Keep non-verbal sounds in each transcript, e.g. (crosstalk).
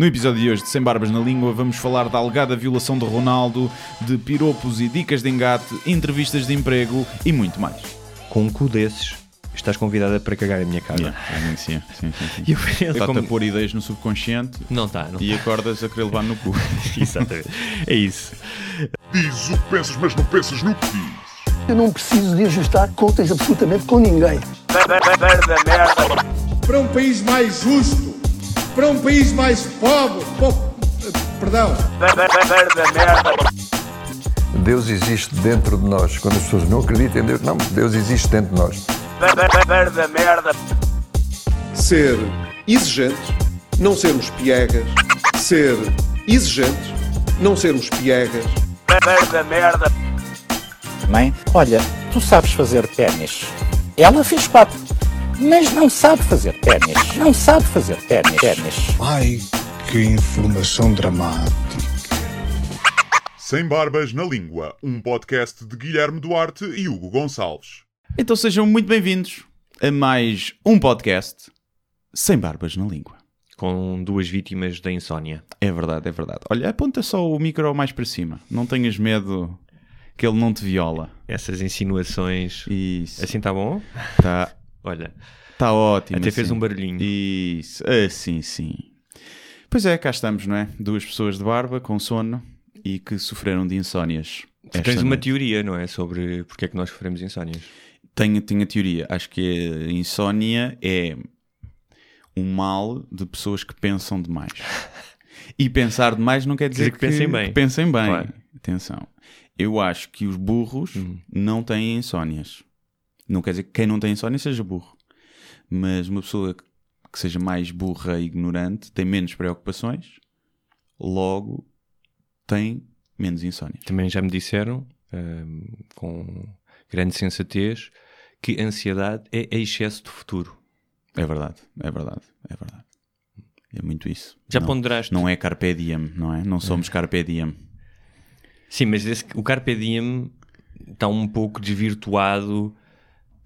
No episódio de hoje de Sem Barbas na Língua, vamos falar da alegada violação de Ronaldo, de piropos e dicas de engate, entrevistas de emprego e muito mais. Com um cu desses, estás convidada para cagar a minha cara. Yeah, sim, sim, sim, sim. E eu penso Está-te como- a pôr ideias no subconsciente Não está, não e acordas a querer levar no cu. (laughs) Exatamente. É isso. Diz o que pensas, mas não pensas no que diz. Eu não preciso de ajustar contas absolutamente com ninguém. para um país mais justo, para um país mais pobre, po- perdão, Deus existe dentro de nós. Quando as pessoas não acreditam em Deus, não, Deus existe dentro de nós. ser exigente, não sermos piegas, ser exigente, não sermos piegas, Mãe, olha, tu sabes fazer ténis. Ela fez quatro, mas não sabe fazer ténis. Não sabe fazer ténis. ténis. ai que informação dramática. Sem Barbas na Língua, um podcast de Guilherme Duarte e Hugo Gonçalves. Então sejam muito bem-vindos a mais um podcast Sem Barbas na Língua. Com duas vítimas da insónia. É verdade, é verdade. Olha, aponta só o micro mais para cima. Não tenhas medo que ele não te viola. Essas insinuações. Isso. Assim está bom? Está Olha, tá ótimo. até fez assim. um barulhinho. Isso, assim sim. Pois é, cá estamos, não é? Duas pessoas de barba com sono e que sofreram de insónias. Tu tens uma noite. teoria, não é? Sobre porque é que nós sofremos insónias. Tenho, tenho a teoria. Acho que a insónia é um mal de pessoas que pensam demais. E pensar demais não quer dizer, dizer que pensem bem. que pensem bem. Claro. Atenção. Eu acho que os burros Uhum. não têm insónias. Não quer dizer que quem não tem insónia seja burro. Mas uma pessoa que seja mais burra e ignorante tem menos preocupações, logo tem menos insónia. Também já me disseram, hum, com grande sensatez, que ansiedade é excesso de futuro. É verdade, é verdade, é verdade. É muito isso. Já não, ponderaste? Não é carpe diem, não é? Não somos carpe diem. Sim, mas esse- o Carpe Diem está um pouco desvirtuado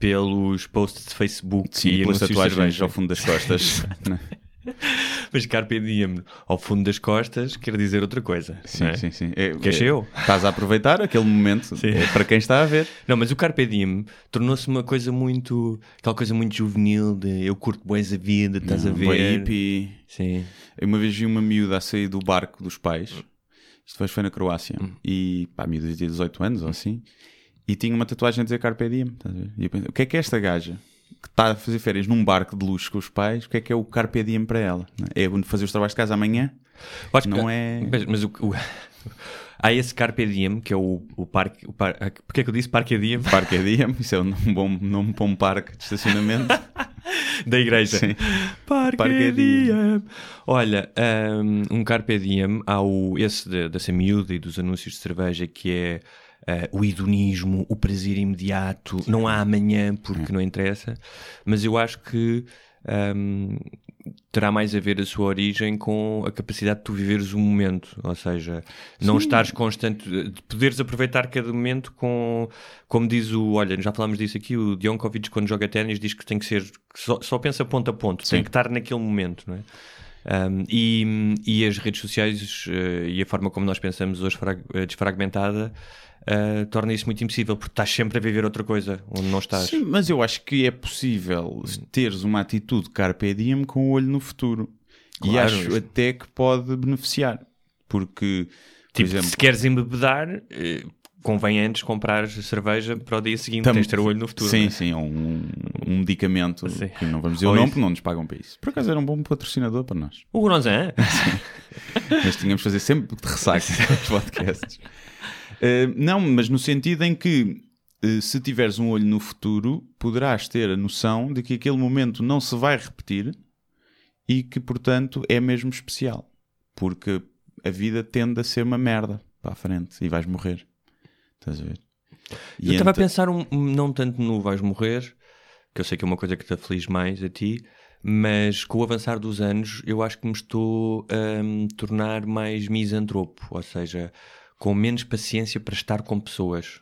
pelos posts de Facebook Sim, e pelas tatuagens ao fundo das costas. (laughs) Mas Carpe Diem ao fundo das costas quer dizer outra coisa. sim, não é? sim, sim. É, Que achei é- eu. Estás a aproveitar aquele momento é para quem está a ver. Não, mas o Carpe Diem tornou-se uma coisa muito. aquela coisa muito juvenil de eu curto boas a vida, estás a Não, ver. boa hippie. Sim. Eu uma vez vi uma miúda a sair do barco dos pais. Isto foi, na Croácia. Hum. E pá, a miúda tinha 18 anos ou assim. E tinha uma tatuagem a dizer Carpe Diem. E eu pensei, o que é que é esta gaja que está a fazer férias num barco de luxo com os pais? O que é que é o Carpe Diem para ela? É fazer os trabalhos de casa amanhã? Acho que- Não é- Mas, o, o- (laughs) há esse Carpe Diem que é o, o parque. O par, porque é que eu disse Parque Diem? (laughs) Parque Diem, isso é um bom nome para um parque de estacionamento. (laughs) da igreja. Sim. Parque, Parque Diem. Olha, um, um Carpe Diem, há o, esse de- dessa miúda e dos anúncios de cerveja que é eh, o hedonismo, o prazer imediato, não há amanhã porque não interessa, mas eu acho que um, terá mais a ver a sua origem com a capacidade de tu viveres o momento, ou seja, não estares constante, de poderes aproveitar cada momento com, como diz o, olha, já falámos disso aqui, o Djokovic quando joga ténis diz que tem que ser, que só, só pensa ponto a ponto, tem que estar naquele momento, não é? Um, e, e as redes sociais eh, e a forma como nós pensamos hoje eh, desfragmentada eh, torna isso muito impossível, porque estás sempre a viver outra coisa onde não estás. Sim, mas eu acho que é possível teres uma atitude Carpe Diem com o olho no futuro. e Claro, acho isso. até que pode beneficiar. Porque, por Tipo, exemplo, se queres embebedar, convém antes comprar cerveja para o dia seguinte, tam- tens de ter o olho no futuro. Sim, não é? sim, ou um, um medicamento Sim. que não vamos dizer o nome porque não nos pagam para isso. Por acaso era um bom patrocinador para nós. O Gronzan? (laughs) mas tínhamos de fazer sempre de ressaca os podcasts. Eh, não, mas no sentido em que eh, se tiveres um olho no futuro, poderás ter a noção de que aquele momento não se vai repetir e que, portanto, é mesmo especial. Porque a vida tende a ser uma merda para a frente e vais morrer. Estás a ver? E eu estava a então- pensar um- um- não tanto no vais morrer, que eu sei que é uma coisa que te aflige mais a ti, mas com o avançar dos anos eu acho que me estou a hum, tornar mais misantropo, ou seja, com menos paciência para estar com pessoas.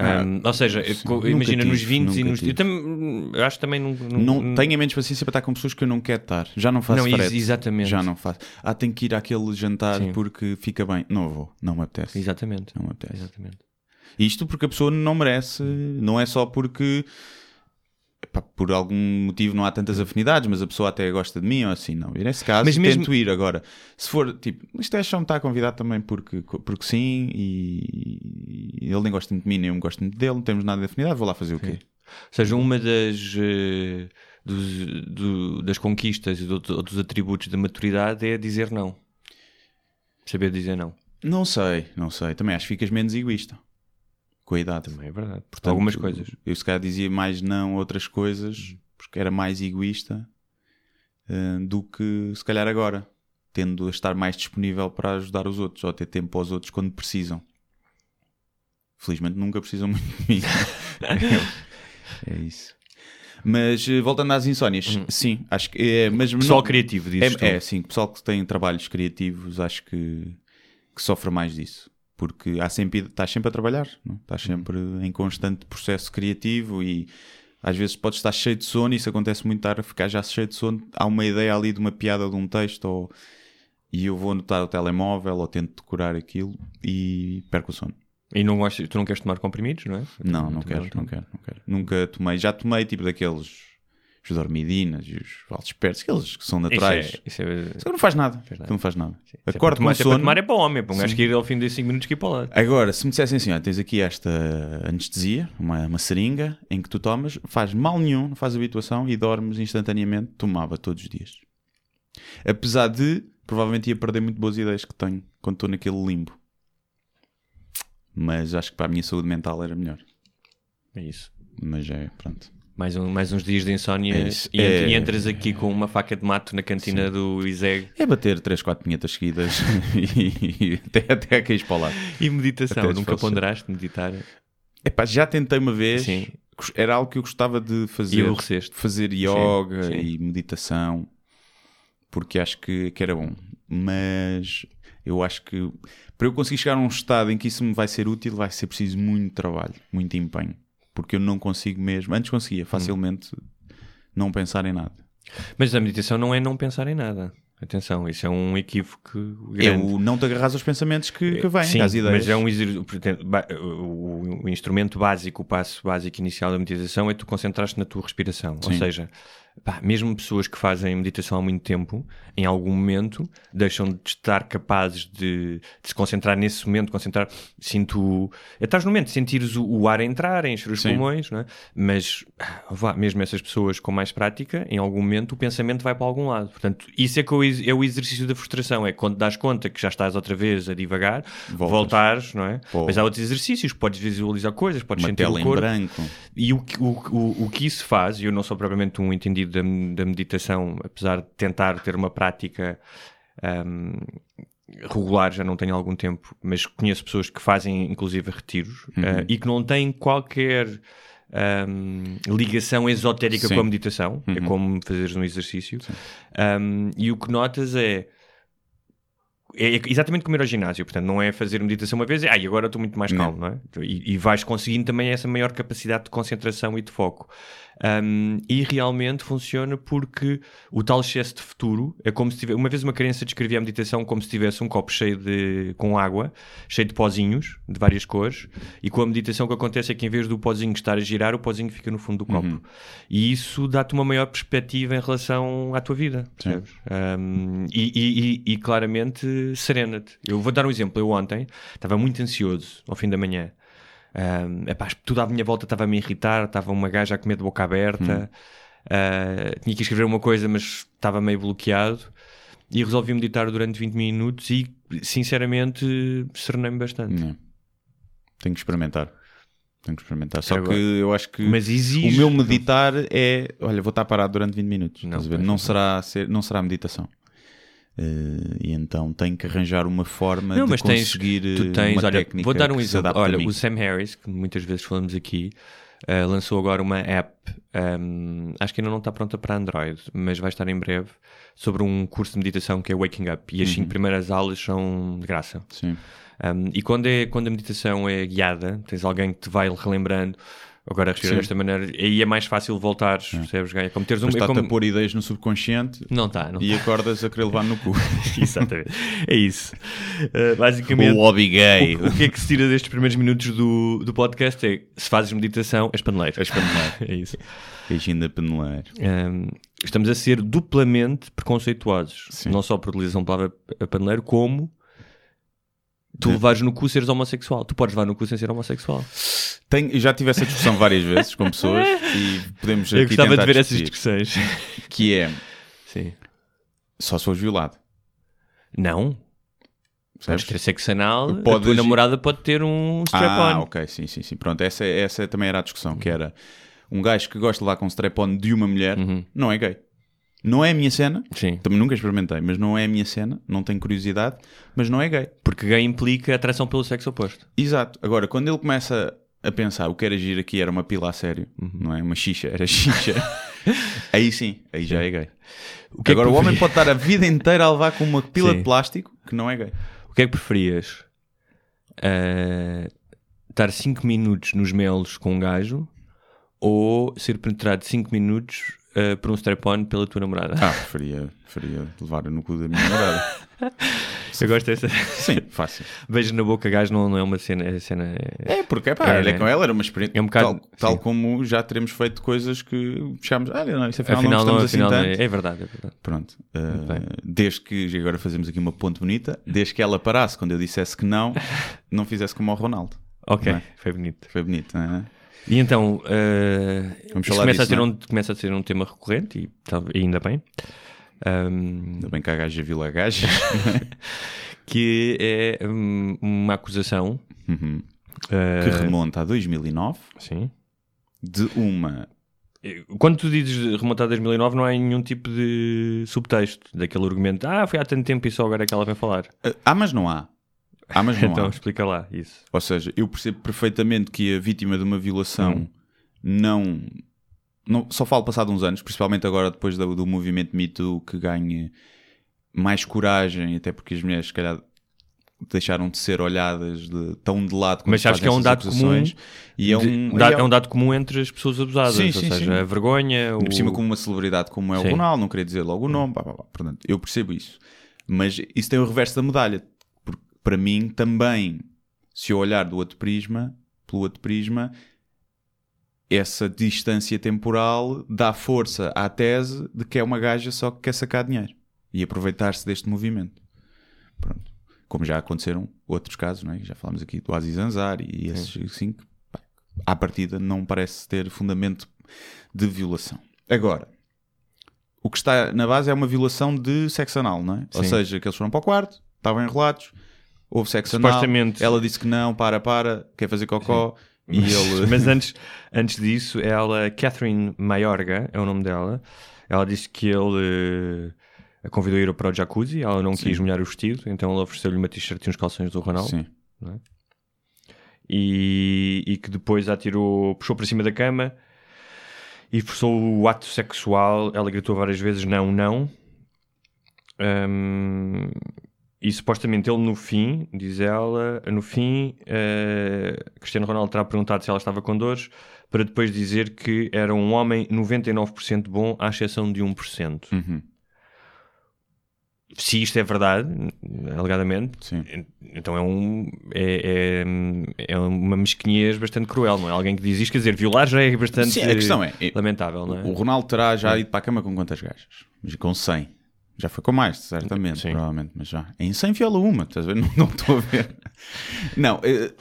Um, ou seja, nunca imagina nos 20 e nos. tive. Eu, tam- eu acho que também não. Não tenho menos paciência para estar com pessoas que eu não quero estar. Já não faço Não, ex- exatamente. Já não faço. Ah, tenho que ir àquele jantar Sim. porque fica bem. Não vou. Não me apetece. Exatamente. Não me apetece. Exatamente. Isto porque a pessoa não merece. Não é só porque... epá, por algum motivo não há tantas afinidades, mas a pessoa até gosta de mim ou assim, não. E nesse caso, Mas mesmo- tento ir agora. Se for, tipo, isto é só me está a convidar também porque, porque sim e, e ele nem gosta muito de mim, nem eu me gosto muito dele, não temos nada de afinidade, vou lá fazer o quê? Ou seja, uma das, eh, dos- do- das conquistas e do- dos atributos da maturidade é dizer não. Saber dizer não. Não sei, não sei. Também acho que ficas menos egoísta com a idade. Também é verdade. Portanto, Algumas coisas. Eu se calhar dizia mais não a outras coisas porque era mais egoísta eh, do que se calhar agora, tendo a estar mais disponível para ajudar os outros ou ter tempo para os outros quando precisam. Felizmente nunca precisam muito de mim. (laughs) é isso. Mas eh, voltando às insónias, sim, acho que é. Mas. Pessoal não- criativo, tu. é, é, sim, pessoal que tem trabalhos criativos, acho que, que sofre mais disso. Porque há sempre, estás sempre a trabalhar, não? estás sempre em constante processo criativo e às vezes podes estar cheio de sono e isso acontece muito estar a ficar já cheio de sono. Há uma ideia ali de uma piada de um texto ou, e eu vou anotar o telemóvel ou tento decorar aquilo e perco o sono. E não gostas, tu não queres tomar comprimidos, não é? Não, não Também quero, não quero, não quero. Nunca tomei, já tomei tipo daqueles os dormidinas e os valspertos, aqueles que são Isso naturais. é, isso é, Isso não faz nada. nada. Não faz nada. Isso é Acordo com é para sono. tomar é para homem, para um gajo que ir ao fim de 5 minutos que ir para lá. Agora, se me dissessem assim, olha, tens aqui esta anestesia, uma, uma seringa, em que tu tomas, faz mal nenhum, não faz habituação e dormes instantaneamente, tomava todos os dias. Apesar de, provavelmente ia perder muito boas ideias que tenho quando estou naquele limbo. Mas acho que para a minha saúde mental era melhor. É isso. Mas é, pronto. Mais, um, mais uns dias de insónia É isso. e, É- e entras aqui com uma faca de mato na cantina do Iseg. É bater 3, 4 pinhetas seguidas (laughs) e, e até, até a cair para o lado. E meditação, Até nunca ponderaste meditar? Epá, já tentei uma vez. Sim. Era algo que eu gostava de fazer. E aborreceste. Fazer yoga sim. e meditação. Porque acho que, que era bom. Mas eu acho que para eu conseguir chegar a um estado em que isso me vai ser útil, vai ser preciso muito trabalho, muito empenho. Porque eu não consigo mesmo. Antes conseguia facilmente não pensar em nada. Mas a meditação não é não pensar em nada. Atenção, isso é um equívoco É grande. o não te agarras aos pensamentos que, que vêm, Sim, às ideias. mas é um o, o instrumento básico, o passo básico inicial da meditação é tu concentrar-te na tua respiração. Ou Sim. seja, pá, mesmo pessoas que fazem meditação há muito tempo, em algum momento, deixam de estar capazes de, de se concentrar nesse momento, concentrar, sinto, estás no momento, sentires o, o ar entrar, encher os Sim. pulmões, não é? mas ah, vá, mesmo essas pessoas com mais prática, em algum momento o pensamento vai para algum lado. Portanto, isso é, que é o ex- o exercício da frustração, é quando dás conta que já estás outra vez a divagar, Voltas. voltares, não é? Pô. Mas há outros exercícios, podes visualizar coisas, podes Uma sentir tela o em corpo. branco. E o, o, o, o que isso faz, e eu não sou propriamente um entendido da, da meditação, apesar de tentar ter uma prática ahm, regular, já não tenho algum tempo, mas conheço pessoas que fazem inclusive retiros Uhum. ah, e que não têm qualquer ahm, ligação esotérica Sim. com a meditação, é Uhum. como fazeres um exercício. Ahm, e o que notas é é exatamente como ir ao ginásio, portanto, não é fazer meditação uma vez e ah, e agora estou muito mais Não. calmo, não é? E, e vais conseguindo também essa maior capacidade de concentração e de foco. Um, e realmente funciona porque o tal excesso de futuro é como se tivesse. Uma vez uma criança descrevia a meditação como se tivesse um copo cheio de com água, cheio de pozinhos de várias cores, e com a meditação o que acontece é que em vez do pozinho estar a girar, o pozinho fica no fundo do copo. E isso dá-te uma maior perspectiva em relação à tua vida? Um, e, e- e- e claramente serena-te. Eu vou dar um exemplo. Eu ontem estava muito ansioso ao fim da manhã. Um, epá, tudo à minha volta estava a me irritar, estava uma gaja a comer de boca aberta, uh, tinha que escrever uma coisa, mas estava meio bloqueado. E resolvi meditar durante 20 minutos e, sinceramente, serenei-me bastante. Não. Tenho que experimentar. Tenho que experimentar. Só Agora- que eu acho que exige- o meu meditar é. Olha, vou estar parado durante 20 minutos. Não, não. será, ser, não será meditação. Eh, e então tenho que arranjar uma forma Não, de mas tens, conseguir tu eh, tens, uma olha, técnica vou dar um exemplo. Olha, o Sam Harris, que muitas vezes falamos aqui, uh, lançou agora uma app, um, acho que ainda não está pronta para Android, mas vai estar em breve, sobre um curso de meditação que é Waking Up. E as cinco primeiras aulas são de graça. Sim. Um, e quando, é, quando a meditação é guiada, tens alguém que te vai relembrando, agora a respirar desta maneira, aí é mais fácil voltar, percebes? É como teres um. Mas é está-te como... a pôr ideias no subconsciente Não está, não e acordas a querer levar no cu. (laughs) Exatamente. É isso. Uh, basicamente, lobby gay. o, o que é que se tira destes primeiros minutos do, do podcast é se fazes meditação, és paneleiro. És paneleiro. (laughs) é isso. Beijinho da paneleira. Um, estamos a ser duplamente preconceituosos. Sim. Não só por utilização da palavra a paneleiro, como tu levares no cu seres homossexual. Tu podes levar no cu sem ser homossexual. Tenho, já tive essa discussão várias vezes com pessoas (laughs) e podemos Eu aqui gostava de ver essas discussões. (laughs) Que é, Sim. só se fores violado. Não. Podes Percebes? ter sexo anal, a tua namorada pode ter um Ah, strap-on. ok, sim, sim, sim. Pronto, essa, essa também era a discussão, que era um gajo que gosta de levar com strap-on de uma mulher, Uhum. não é gay. Não é a minha cena, Sim. também nunca experimentei, mas não é a minha cena, não tenho curiosidade, mas não é gay. Porque gay implica atração pelo sexo oposto. Exato. Agora, quando ele começa a pensar o que era agir aqui era uma pila a sério, Uhum. não é? Uma xixa, era xixa. (laughs) aí sim, aí já é gay. O que é que Agora, o homem pode estar a vida inteira a levar com uma pila Sim. de plástico que não é gay. O que é que preferias? Ah, estar 5 minutos nos melos com um gajo ou ser penetrado 5 minutos ah, por um strap-on pela tua namorada? Ah, preferia, preferia levar no cu da minha namorada. (laughs) Eu gosto dessa. Sim, fácil. Beijo na boca, gajo não, não é uma cena. É cena é- É, porque pá, É, olha, né? com ela era uma experiência. É um bocado- tal, tal como já teremos feito coisas que fechámos. Ah, não, isso afinal, afinal, não não, gostamos afinal assim tanto. é, é verdade, é verdade. Pronto. Uh, desde que, agora fazemos aqui uma ponte bonita, desde que ela parasse quando eu dissesse que não, não fizesse como ao Ronaldo. Ok, é? foi bonito. Foi bonito, não é? E então, falar começa, disso, a ser não é? um, começa a ser um tema recorrente e, e ainda bem. Ahm, Ainda bem que a gaja viu a gaja. que é hum, uma acusação Uhum. ah, que remonta a 2009 sim. de uma. Quando tu dizes remontar a 2009, não há nenhum tipo de subtexto daquele argumento. Ah, foi há tanto tempo e só agora é que ela vem falar. Ah, mas não há. Ah, mas não então há. explica lá isso. Ou seja, eu percebo perfeitamente que a vítima de uma violação Hum. não, não. Só falo passado uns anos, principalmente agora depois do, do movimento Me Too, que ganhe mais coragem, até porque as mulheres, se calhar, deixaram de ser olhadas de, tão de lado como Mas sabes que é um dado comum. E é De- um, da- e é um dado comum entre as pessoas abusadas. Sim, ou sim, seja, sim. a vergonha. Ainda O... por cima, como uma celebridade como é Sim. o Ronaldo, não queria dizer logo o nome, pá, pá, pá. portanto, eu percebo isso. Mas isso tem o reverso da medalha, para mim também, se eu olhar do outro prisma, pelo outro prisma, essa distância temporal dá força à tese de que é uma gaja só que quer sacar dinheiro e aproveitar-se deste movimento. Pronto. Como já aconteceram outros casos, não é? já falámos aqui do Aziz Ansari e esses assim, que, pá, à partida não parece ter fundamento de violação. Agora, o que está na base é uma violação de sexo anal, não é? Ou Sim. seja, que eles foram para o quarto, estavam enrolados, houve sexo anal, ela disse que não, para, para, quer fazer cocó, e ele... (laughs) Mas antes, (laughs) antes disso, ela, Catherine Mayorga, é o nome dela, ela disse que ele eh, a convidou a ir para o jacuzzi, ela não quis molhar o vestido, então ele ofereceu-lhe uma t-shirt e uns calções do Ronaldo. Sim. e, e que depois a atirou, puxou para cima da cama e forçou o ato sexual. Ela gritou várias vezes: não, não. Ahm, e supostamente ele no fim, diz ela, no fim, eh, Cristiano Ronaldo terá perguntado se ela estava com dores, para depois dizer que era um homem 99% bom, à exceção de 1%. Uhum. Se isto é verdade, alegadamente, Sim. então é, um, é, é, é uma mesquinhez bastante cruel, não é? Alguém que diz isto, quer dizer, violar já é bastante Sim, a questão é, é- lamentável, não é? O Ronaldo terá já ido para a cama com quantas gajas? Com 100. Já foi com mais, certamente, Sim. provavelmente, mas já. Em 100 viola uma, estás a ver? (laughs) Não, estou a ver. Não, eh,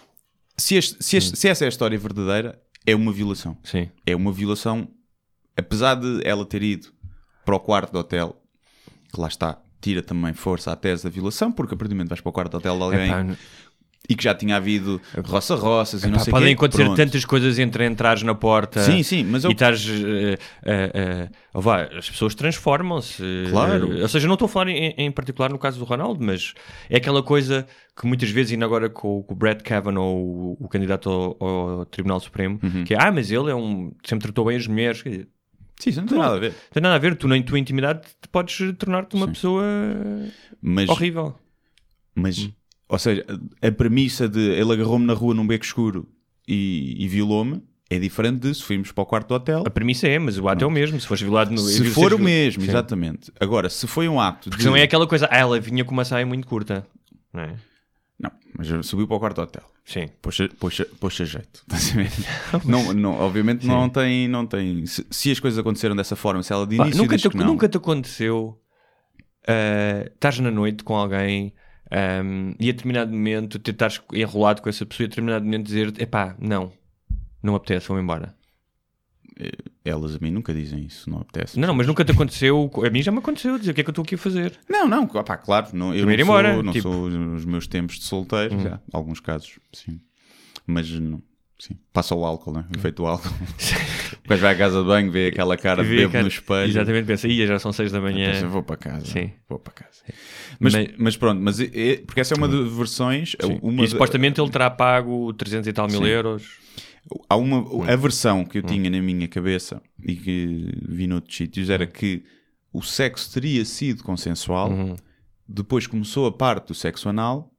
se, este- se este- se essa é a história verdadeira, é uma violação. Sim. É uma violação, apesar de ela ter ido para o quarto do hotel, que lá está, tira também força à tese da violação, porque a partir do momento vais para o quarto do hotel de alguém Epá, E que já tinha havido roça-roças e não Pá, sei o podem quê. acontecer Pronto. tantas coisas entre entrares na porta Sim, sim, mas eu- e estás. eh, eh, eh, oh, vá, as pessoas transformam-se. Claro. Eh, ou seja, não estou a falar em, em particular no caso do Ronaldo, mas é aquela coisa que muitas vezes, ainda agora com, o- com o Brett Kavanaugh, o, o candidato ao, ao Tribunal Supremo, Uhum. que é, ah, mas ele é um. sempre tratou bem as mulheres. Sim, isso não tem nada a ver. Não tem nada a ver, tu na tua intimidade podes tornar-te uma pessoa Mas, horrível. mas ou seja, a premissa de ele agarrou-me na rua num beco escuro e, e violou-me é diferente de se fomos para o quarto do hotel. A premissa é, mas o ato é o mesmo. Se fores violado no. Se for o mesmo, Sim. exatamente. Agora, se foi um acto Porque de... não é aquela coisa, ah, ela vinha com uma saia muito curta. Não é? Não, mas subiu para o quarto do hotel. Sim. Poxa, poxa, poxa jeito. (laughs) (laughs) Não, não, obviamente não tem, não tem. Se, se as coisas aconteceram dessa forma, se ela de Pá, início nunca, diz te, não, nunca te aconteceu ah, estás na noite com alguém ahm, e a determinado momento te estás enrolado com essa pessoa e a determinado momento dizer epá, não, não apetece, vou embora. elas a mim nunca dizem isso, não apetece. Não, não, mas nunca te aconteceu, a mim já me aconteceu dizer o que é que eu estou aqui a fazer. Não, não, pá, claro, não, eu não, sou, embora, não tipo. sou os meus tempos de solteiro, já, alguns casos, sim. Mas não, sim. Passa o álcool, né? O efeito do álcool. (laughs) o gajo vai à casa de banho, vê aquela cara de bebo cara, no espelho. Exatamente, pensa, ia já são seis da manhã. Pensa, vou para casa. Sim. Vou para casa. Mas, Mas- mas pronto, mas é- é- porque essa é uma de versões. Sim. Uma e supostamente ele terá pago 300 e tal mil Sim. euros. Há uma, Hum. a versão que eu tinha na minha cabeça e que vi noutros sítios Hum. era que o sexo teria sido consensual, Uhum. depois começou a parte do sexo anal,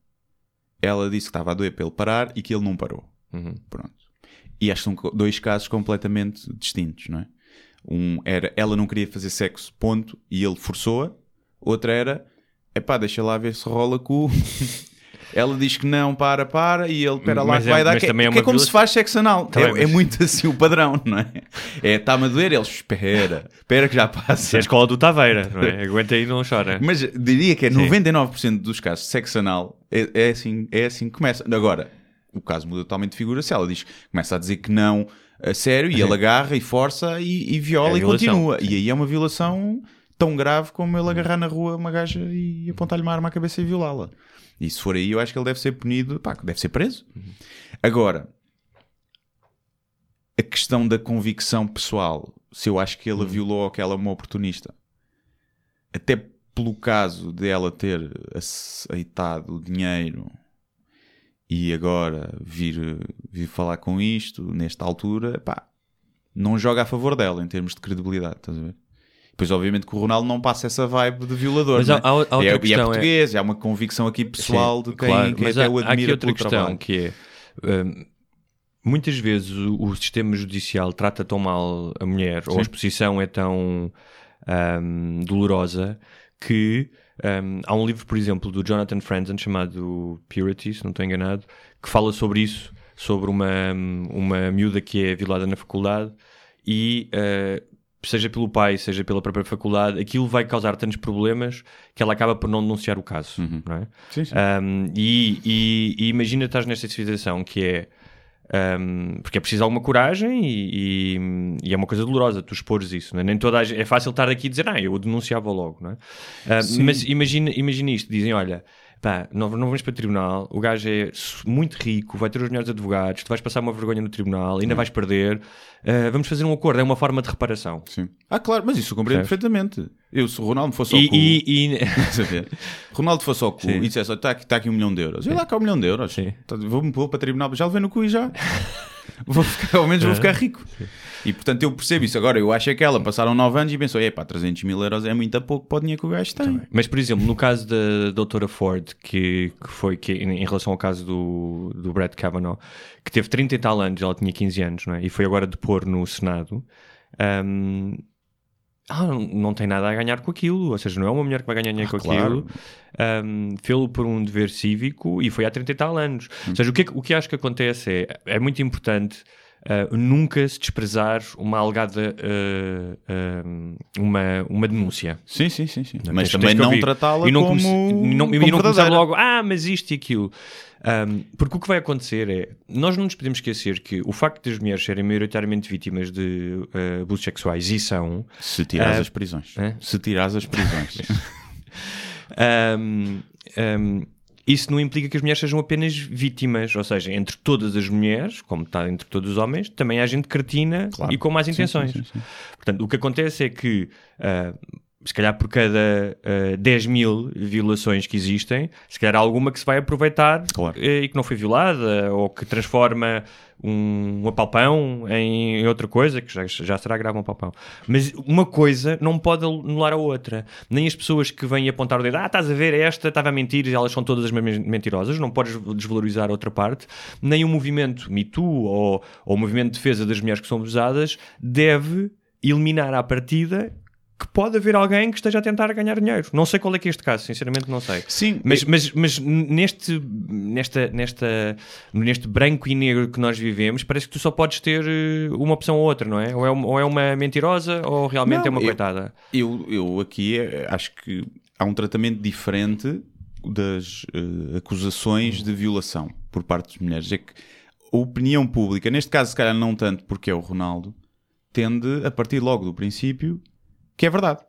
ela disse que estava a doer para ele parar e que ele não parou. Uhum. Pronto. E acho que são dois casos completamente distintos, não é? Um era ela não queria fazer sexo, ponto, e ele forçou-a. Outra era, epá, deixa lá ver se rola cu. (laughs) ela diz que não, para, para, e ele, espera lá Mas que é- vai dar. Que, é que é como se faz sexo anal. Tá é, bem, é muito assim o padrão, não é? É, está-me a doer, eles, espera, espera que já Se é passa. a escola do Taveira, não é? Aguenta aí e não chora. Mas diria que é Sim. 99% dos casos de sexo anal é, é assim, é assim que começa. Agora, o caso muda totalmente de figura. Se ela diz, começa a dizer que não a sério e ele agarra e força e, e viola É e continua. sim. E aí é uma violação tão grave como ele agarrar na rua uma gaja e apontar-lhe uma arma à cabeça e violá-la. E se for aí, eu acho que ele deve ser punido, pá, deve ser preso. Agora, a questão da convicção pessoal, se eu acho que ele a violou ou que ela é uma oportunista, até pelo caso de ela ter aceitado o dinheiro e agora vir, vir falar com isto, nesta altura, pá, não joga a favor dela em termos de credibilidade, estás a ver? Pois, obviamente, que o Ronaldo não passa essa vibe de violador. Mas há- é? há- há é, e é questão, é- português, há uma convicção aqui pessoal Sim, de quem, claro, quem até há, o há aqui admira outra questão trabalho. que é hum, muitas vezes o, o sistema judicial trata tão mal a mulher ou a exposição é tão hum, dolorosa que hum, há um livro, por exemplo, do Jonathan Franzen chamado Purity, se não estou enganado, que fala sobre isso, sobre uma, uma miúda que é violada na faculdade e uh, seja pelo pai, seja pela própria faculdade, aquilo vai causar tantos problemas que ela acaba por não denunciar o caso, não é? Sim, sim. Um, e, e- e imagina estás nesta situação que é um, porque é preciso alguma coragem e, e- e é uma coisa dolorosa tu expores isso, é? nem toda a gente, é fácil estar aqui e dizer, ah, eu denunciava logo, não é? Uh, mas imagina, imagina isto, dizem, olha, pá, não, não vamos para o tribunal, o gajo é muito rico, vai ter os melhores advogados, tu vais passar uma vergonha no tribunal, ainda vais perder, uh, vamos fazer um acordo, é uma forma de reparação. Sim. Ah, claro, mas isso eu compreendo perfeitamente. Eu, se o Ronaldo fosse ao E, cu, e- e-? (laughs) Ronaldo fosse ao cu Sim. e dissesse: está aqui, tá aqui um milhão de euros. Eu lá cá um milhão de euros. Sim. Tá- Vou, vou para tribunal, já levei no cu e já. (laughs) vou ficar, ao menos vou ficar rico. E portanto eu percebo isso. Agora eu acho é que ela passaram 9 anos e pensou: epá, 300 mil euros é muito a pouco para o dinheiro que o gajo tem. Mas, por exemplo, no caso da doutora Ford, que, que foi que, em, relação ao caso do, do Brett Kavanaugh, que teve 30 e tal anos, ela tinha 15 anos, não é? e foi agora depor no Senado, hum, ela não, tem nada a ganhar com aquilo, ou seja, não é uma mulher que vai ganhar dinheiro com claro. aquilo, hum, fê-lo por um dever cívico e foi há 30 e tal anos. Hum. Ou seja, o que, é o que acho que acontece é, é muito importante uh, nunca se desprezar uma alegada, uh, um, uma, uma denúncia. Sim, sim, sim. sim. Mas tens- também tens não tratá-la e não como, e não, e como não começar logo, ah, mas isto e aquilo. Um, porque o que vai acontecer é, nós não nos podemos esquecer que o facto das mulheres serem maioritariamente vítimas de uh, abusos sexuais e são, Se tirares Ah, as prisões. é? Se tirares as prisões. (laughs) um, um, isso não implica que as mulheres sejam apenas vítimas, ou seja, entre todas as mulheres, como está entre todos os homens, também há gente cretina Claro. e com más intenções. sim, sim, sim. Portanto, o que acontece é que, ah, se calhar por cada ah, 10 mil violações que existem, se calhar há alguma que se vai aproveitar Claro. eh, e que não foi violada, ou que transforma um, um apalpão em outra coisa, que já, já será grave um apalpão. Mas uma coisa não pode anular a outra. Nem as pessoas que vêm apontar o dedo, ah, estás a ver, esta estava a mentir, elas são todas as mesmas mentirosas, não podes desvalorizar a outra parte. Nem o movimento Me Too ou, ou o movimento de defesa das mulheres que são abusadas deve eliminar à partida que pode haver alguém que esteja a tentar ganhar dinheiro. Não sei qual é que é este caso, sinceramente não sei. Sim, Mas, mas, mas neste, nesta, nesta, neste branco e negro que nós vivemos, parece que tu só podes ter eh, uma opção ou outra, não é? Ou é uma, ou é uma mentirosa ou realmente Não, é uma eu- coitada. Eu, eu aqui eh, acho que há um tratamento diferente das eh, acusações de violação por parte das mulheres. É que a opinião pública, neste caso, se calhar não tanto porque é o Ronaldo, tende a partir logo do princípio que é verdade.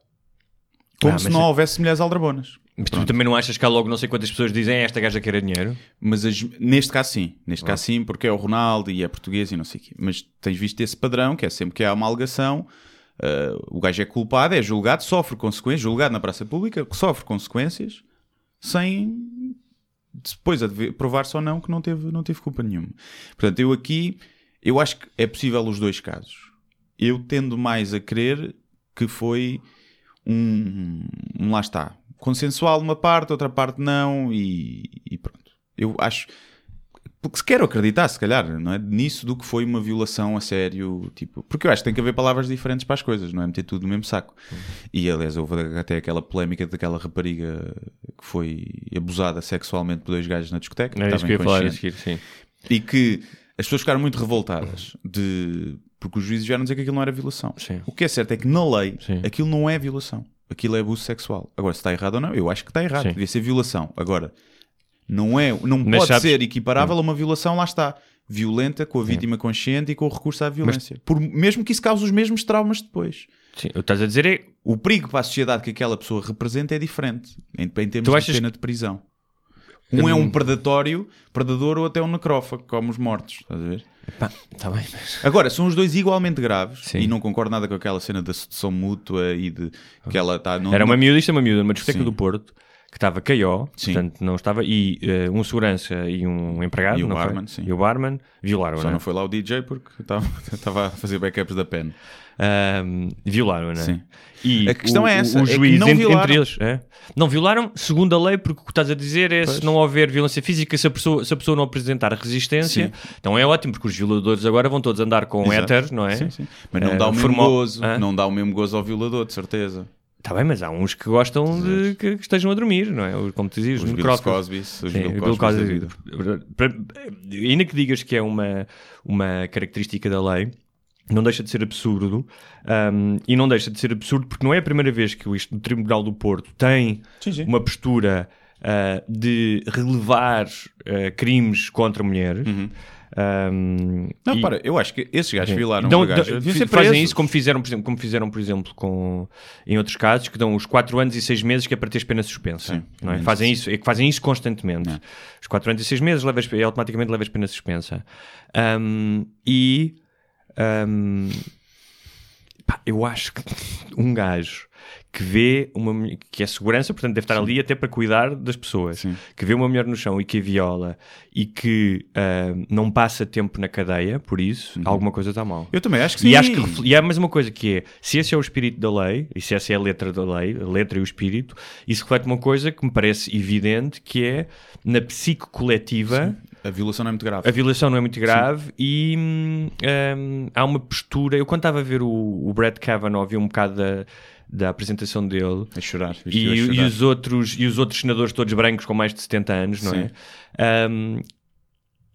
Como Ah, se não é- houvesse mulheres aldrabonas. Mas tu Pronto. também não achas que há logo não sei quantas pessoas dizem "É, esta gaja quer dinheiro? Mas as- neste caso sim, neste caso sim, porque é o Ronaldo e é português e não sei o quê. Mas tens visto esse padrão, que é sempre que há uma alegação, ah, o gajo é culpado, é julgado, sofre consequências, julgado na praça pública, sofre consequências, sem depois provar-se ou não que não teve, não teve culpa nenhuma. Portanto, eu aqui, eu acho que é possível os dois casos. Eu tendo mais a crer que foi um, um lá está, consensual uma parte, outra parte não, e, e pronto. Eu acho, porque se quero acreditar, se calhar, não é? Nisso do que foi uma violação a sério, tipo, porque eu acho que tem que haver palavras diferentes para as coisas, não é meter tudo no mesmo saco. E aliás, houve até aquela polémica daquela rapariga que foi abusada sexualmente por dois gajos na discoteca. É isso estava que eu ia falar inconsciente seguir, sim. e que as pessoas ficaram muito revoltadas de porque os juízes vieram dizer que aquilo não era violação. Sim. O que é certo é que na lei Sim. aquilo não é violação. Aquilo é abuso sexual. Agora, se está errado ou não, eu acho que está errado. Sim. Devia ser violação. Agora, não é, não Mas pode sabes- ser equiparável a uma violação, lá está. Violenta com a vítima consciente e com o recurso à violência. Por, mesmo que isso cause os mesmos traumas depois. Sim, o que estás a dizer é O perigo para a sociedade que aquela pessoa representa é diferente em, em termos Tu de achas pena de prisão. Um é um predatório, predador ou até um necrófago, como os mortos. Estás a ver? Pá, tá bem, mas... Agora, são os dois igualmente graves Sim. e não concordo nada com aquela cena da sedução mútua e de que ela está. Não, Era uma miúda, isto é uma miúda, numa discoteca Sim. do Porto, que estava KO, Sim. portanto não estava, e eh, um segurança e um empregado, E o barman, sim. E o barman violaram, Só não é? não foi lá o DJ porque estava estava (laughs) a fazer backups da pen. Ahm, violaram, não é? Sim. E A questão o, é essa, O, é juiz, não entre, violaram. entre eles, é? não violaram, segundo a lei, porque o que estás a dizer é se não houver violência física, se a pessoa, se a pessoa não apresentar resistência, então é ótimo, porque os violadores agora vão todos andar com Exato. héteros, não é? Sim, sim. Mas não Eh, dá o mesmo formal- gozo. Hã? Não dá o mesmo gozo ao violador, de certeza. Está bem, mas há uns que gostam de que, que estejam a dormir, não é? Como tu dizias, Os Bill. Cosby, os Sim, Bill Cosby Cosby. Ainda que digas que é uma, uma característica da lei, não deixa de ser absurdo um, e não deixa de ser absurdo porque não é a primeira vez que o, isto- o Tribunal do Porto tem Sim, sim. uma postura uh, de relevar uh, crimes contra mulheres. Um, Não, e- para, eu acho que esses gajos violaram Dão- ser fazem presos. isso como fizeram, por exemplo, como fizeram, por exemplo, com, em outros casos, que dão os 4 anos e 6 meses que é para teres pena suspensa. Sim, não é? menos Fazem isso, é que fazem isso constantemente. Não. Os 4 anos e 6 meses levas, é, automaticamente levas pena suspensa. Ahm, e ahm, pá, eu acho que (laughs) um gajo que vê uma que é segurança, portanto deve estar ali até para cuidar das pessoas, Sim. que vê uma mulher no chão e que a viola e que ahm, não passa tempo na cadeia, por isso, alguma coisa está mal. Eu também acho que sim. E acho que e há mais uma coisa que é, se esse é o espírito da lei, e se essa é a letra da lei, a letra e o espírito, isso reflete uma coisa que me parece evidente, que é na psique coletiva A violação não é muito grave. a violação não é muito grave e hum, hum, há uma postura. Eu quando estava a ver o, o Brad Kavanaugh, vi um bocado da, da apresentação dele. A chorar. E, a e chorar. os outros, e os outros senadores todos brancos com mais de 70 anos, não Sim. é? Um,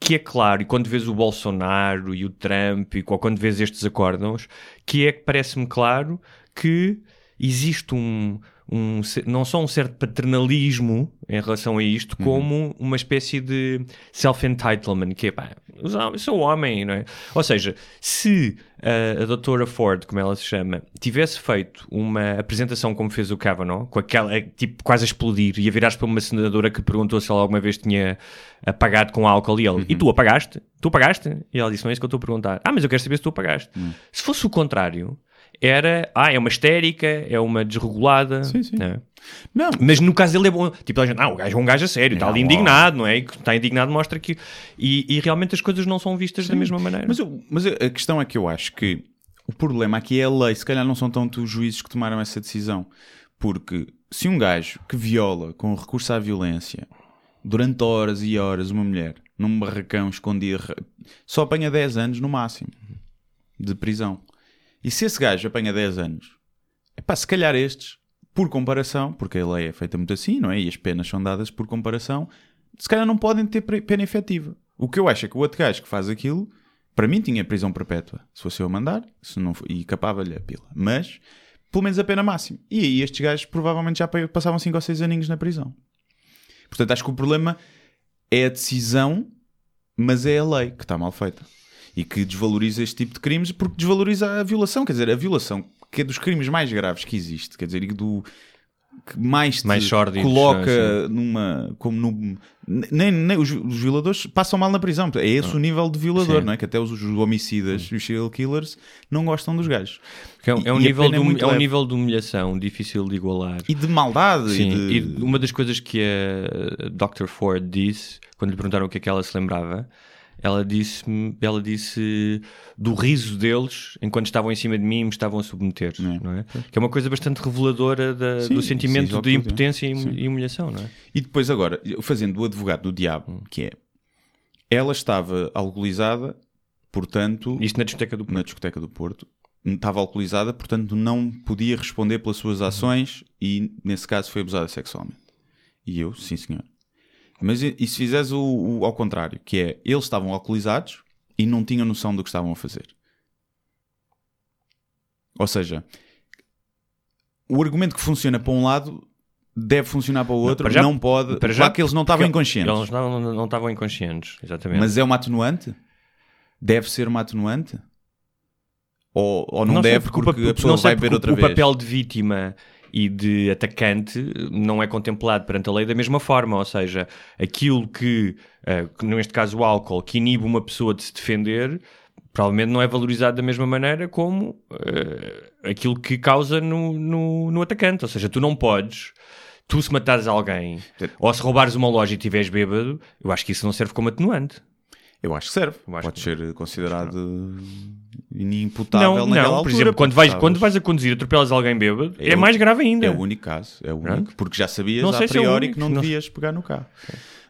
que é claro, e quando vês o Bolsonaro e o Trump, e quando vês estes acórdãos, que é que parece-me claro que existe um, um não só um certo paternalismo em relação a isto, Uhum. como uma espécie de self-entitlement, que é pá, eu sou homem, não é? Ou seja, se a, a doutora Ford, como ela se chama, tivesse feito uma apresentação como fez o Kavanaugh, com aquela, tipo, quase a explodir, e a virar-se para uma senadora que perguntou se ela alguma vez tinha apagado com álcool, e ele, Uhum. e tu apagaste? Tu apagaste? E ela disse, não é isso que eu estou a perguntar. Ah, mas eu quero saber se tu apagaste. Hum. Se fosse o contrário, era, ah, é uma histérica, é uma desregulada. Sim, sim. não é? Não, Mas no caso dele é bom. Tipo, a gente, ah, o gajo é um gajo a sério, está ali indignado, não é? E que está indignado mostra que. E, e realmente as coisas não são vistas da mesma maneira. Mas, eu- mas a a questão é que eu acho que o problema aqui é a lei. Se calhar não são tanto os juízes que tomaram essa decisão. Porque se um gajo que viola com recurso à violência durante horas e horas uma mulher num barracão escondido só apanha 10 anos no máximo de prisão. E se esse gajo apanha 10 anos, epá, se calhar estes, por comparação, porque a lei é feita muito assim, não é? E as penas são dadas por comparação, se calhar não podem ter pena efetiva. O que eu acho é que o outro gajo que faz aquilo, para mim tinha prisão perpétua, se fosse eu a mandar, se não e capava-lhe a pila. Mas, pelo menos a pena máxima. E aí estes gajos provavelmente já pa- passavam 5 ou 6 aninhos na prisão. Portanto, acho que o problema é a decisão, mas é a lei que está mal feita. E que desvaloriza este tipo de crimes porque desvaloriza a violação. Quer dizer, a violação, que é dos crimes mais graves que existe, quer dizer, e do que mais te Mais sórdidos, coloca numa. como num, nem, nem os, os violadores passam mal na prisão. É esse o nível de violador, Sim. não é? Que até os, os homicidas, os serial killers, não gostam dos gajos. É um, é um E- e nível pena de, é é um nível de humilhação difícil de igualar. E de maldade. Sim, e e de... uma das coisas que a Dr. Ford disse, quando lhe perguntaram o que é que ela se lembrava, ela disse, ela disse do riso deles enquanto estavam em cima de mim e me estavam a submeter, não é? Que é uma coisa bastante reveladora da- Sim, do sim, sentimento é de é. impotência e, Sim. e humilhação, não é? E depois agora, fazendo o advogado do diabo, que é ela estava alcoolizada, portanto, Isto na discoteca do na discoteca do Porto, estava alcoolizada, portanto não podia responder pelas suas ações e nesse caso foi abusada sexualmente. E eu, sim senhor. Mas e, e se fizeres o, o- ao contrário, que é eles estavam alcoolizados e não tinham noção do que estavam a fazer. Ou seja, o argumento que funciona para um lado deve funcionar para o outro, para já- não pode. para já- claro que eles não estavam inconscientes. Eles não, não, não estavam inconscientes, exatamente. Mas é uma atenuante? Deve ser uma atenuante? Ou, ou não, sei, deve porque o porque, a pessoa não vai ver outra o vez? papel de vítima e de atacante não é contemplado perante a lei da mesma forma, ou seja, aquilo que, que neste caso o álcool, que inibe uma pessoa de se defender, provavelmente não é valorizado da mesma maneira como eh, aquilo que causa no, no, no atacante, ou seja, tu não podes... Tu se matares alguém ou se roubares uma loja e estiveres bêbado, eu acho que isso não serve como atenuante. Eu acho que serve. Acho Pode que- ser considerado inimputável Não, naquela não, altura. por exemplo, quando vais, sabes- quando vais a conduzir e atropelas alguém bêbado, é, É mais grave ainda. É o único caso, é o único, porque já sabias Não a é priori único, que não não- devias pegar no carro.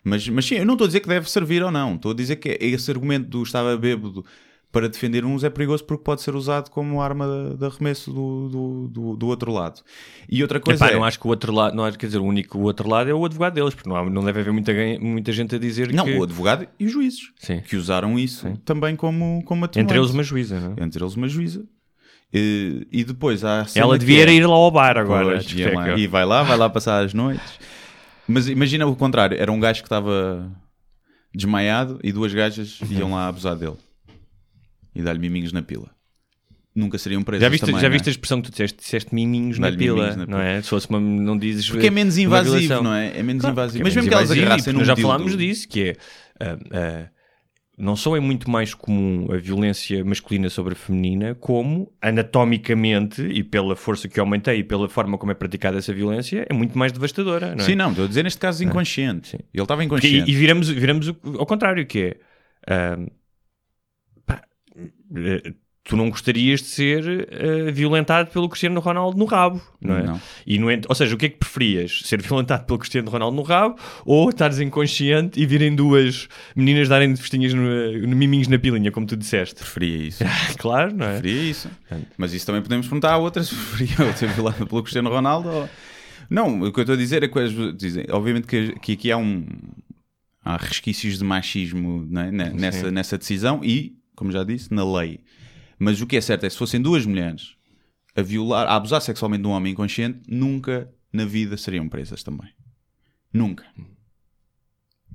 Mas, mas sim, eu não estou a dizer que deve servir ou não. Estou a dizer que esse argumento do estava bêbado para defender uns é perigoso porque pode ser usado como arma de, arremesso do, do, do, do outro lado. E outra coisa Epá, é... não acho que o outro lado, não acho, quer dizer, o único o outro lado é o advogado deles, porque não, há- não deve haver muita, muita gente a dizer Não, que o advogado e os juízes Sim. que usaram isso também como, como atenuante. entre eles uma juíza, não é? Entre eles uma juíza. E, e depois há Ela devia é- ir lá ao bar agora. Pois, lá- e vai lá, vai lá passar as noites. Mas imagina o contrário: era um gajo que estava desmaiado e duas gajas iam lá abusar dele e dar-lhe miminhos na pila. Nunca seriam presos. Já viste, também, já não é? viste a expressão que tu disseste? Disseste miminhos na Dá-lhe pila, miminhos na não pila. é? Se fosse uma, não dizes. Porque é menos invasivo, não é? É menos Claro, invasivo. é Mas mesmo que elas agarrassem num já falámos disso, que é. ah, ah, não só é muito mais comum a violência masculina sobre a feminina, como anatomicamente e pela força que aumentei e pela forma como é praticada essa violência, é muito mais devastadora. Não é? Sim, não, estou a dizer neste caso inconsciente. Ele estava inconsciente. E, e viramos, viramos ao contrário, que é eh, tu não gostarias de ser eh, violentado pelo Cristiano Ronaldo no rabo, não é? Não. E no ent- ou seja, o que é que preferias? Ser violentado pelo Cristiano Ronaldo no rabo ou estares inconsciente e virem duas meninas darem de festinhas no, no miminhos na pilinha, como tu disseste? Preferia isso. (laughs) claro, não é? Preferia isso. Mas isso também podemos perguntar a outras (laughs) preferia ser violada pelo Cristiano Ronaldo ou... Não, o que eu estou a dizer é que as dizem, obviamente que, que aqui há um há resquícios de machismo ne- nessa, nessa decisão e, como já disse, na lei. Mas o que é certo é que se fossem duas mulheres a violar, a abusar sexualmente de um homem inconsciente, nunca na vida seriam presas também. Nunca.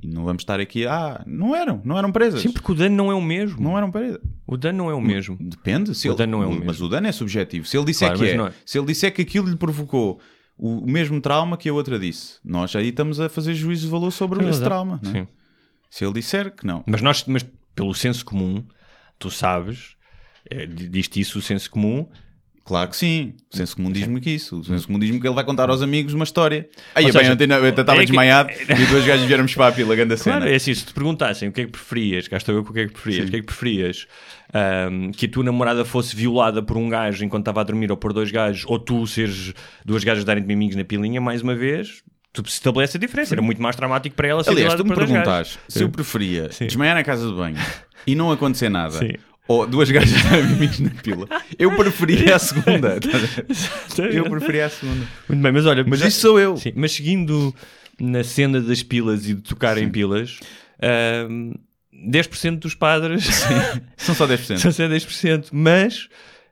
E não vamos estar aqui, ah, não eram, não eram presas. Sim, porque o dano não é o mesmo. Não eram presas. O dano não é o mesmo. Depende. Se O ele- dano não é o Mas mesmo. o dano é subjetivo. Se ele disser Claro, que mas é, é. se ele disser que aquilo lhe provocou o mesmo trauma que a outra disse, nós aí estamos a fazer juízo de valor sobre Sim, esse trauma. é? Sim. Se ele disser que não. Mas nós, mas pelo senso comum, tu sabes, é, diz-te isso o senso comum, Claro que sim. O senso comum diz-me que isso. O senso comum diz-me que ele vai contar aos amigos uma história. Aí, bem, ontem eu até estava é que- desmaiado (laughs) e dois gajos vieram-me para a pila, grande cena. Claro, é assim, se te perguntassem o que é que preferias, cá estou eu com o que é que preferias, o que é que preferias? Ahm, que a tua namorada fosse violada por um gajo enquanto estava a dormir ou por dois gajos, ou tu seres duas gajas darem-te miminhos na pilinha, mais uma vez, tu se estabelece a diferença. Era muito mais traumático para ela ser Aliás, tu me perguntas se eu preferia Sim. desmaiar na casa de banho e não acontecer nada. Sim. Ou duas (laughs) gajas darem amigos na pila. Eu preferia a segunda. (laughs) eu preferia a segunda. Muito bem, mas olha, Mas já- isso sou eu. Sim, mas seguindo na cena das pilas e de tocar em pilas, ahm, 10% dos padres (laughs) São só 10%. são só 10%, mas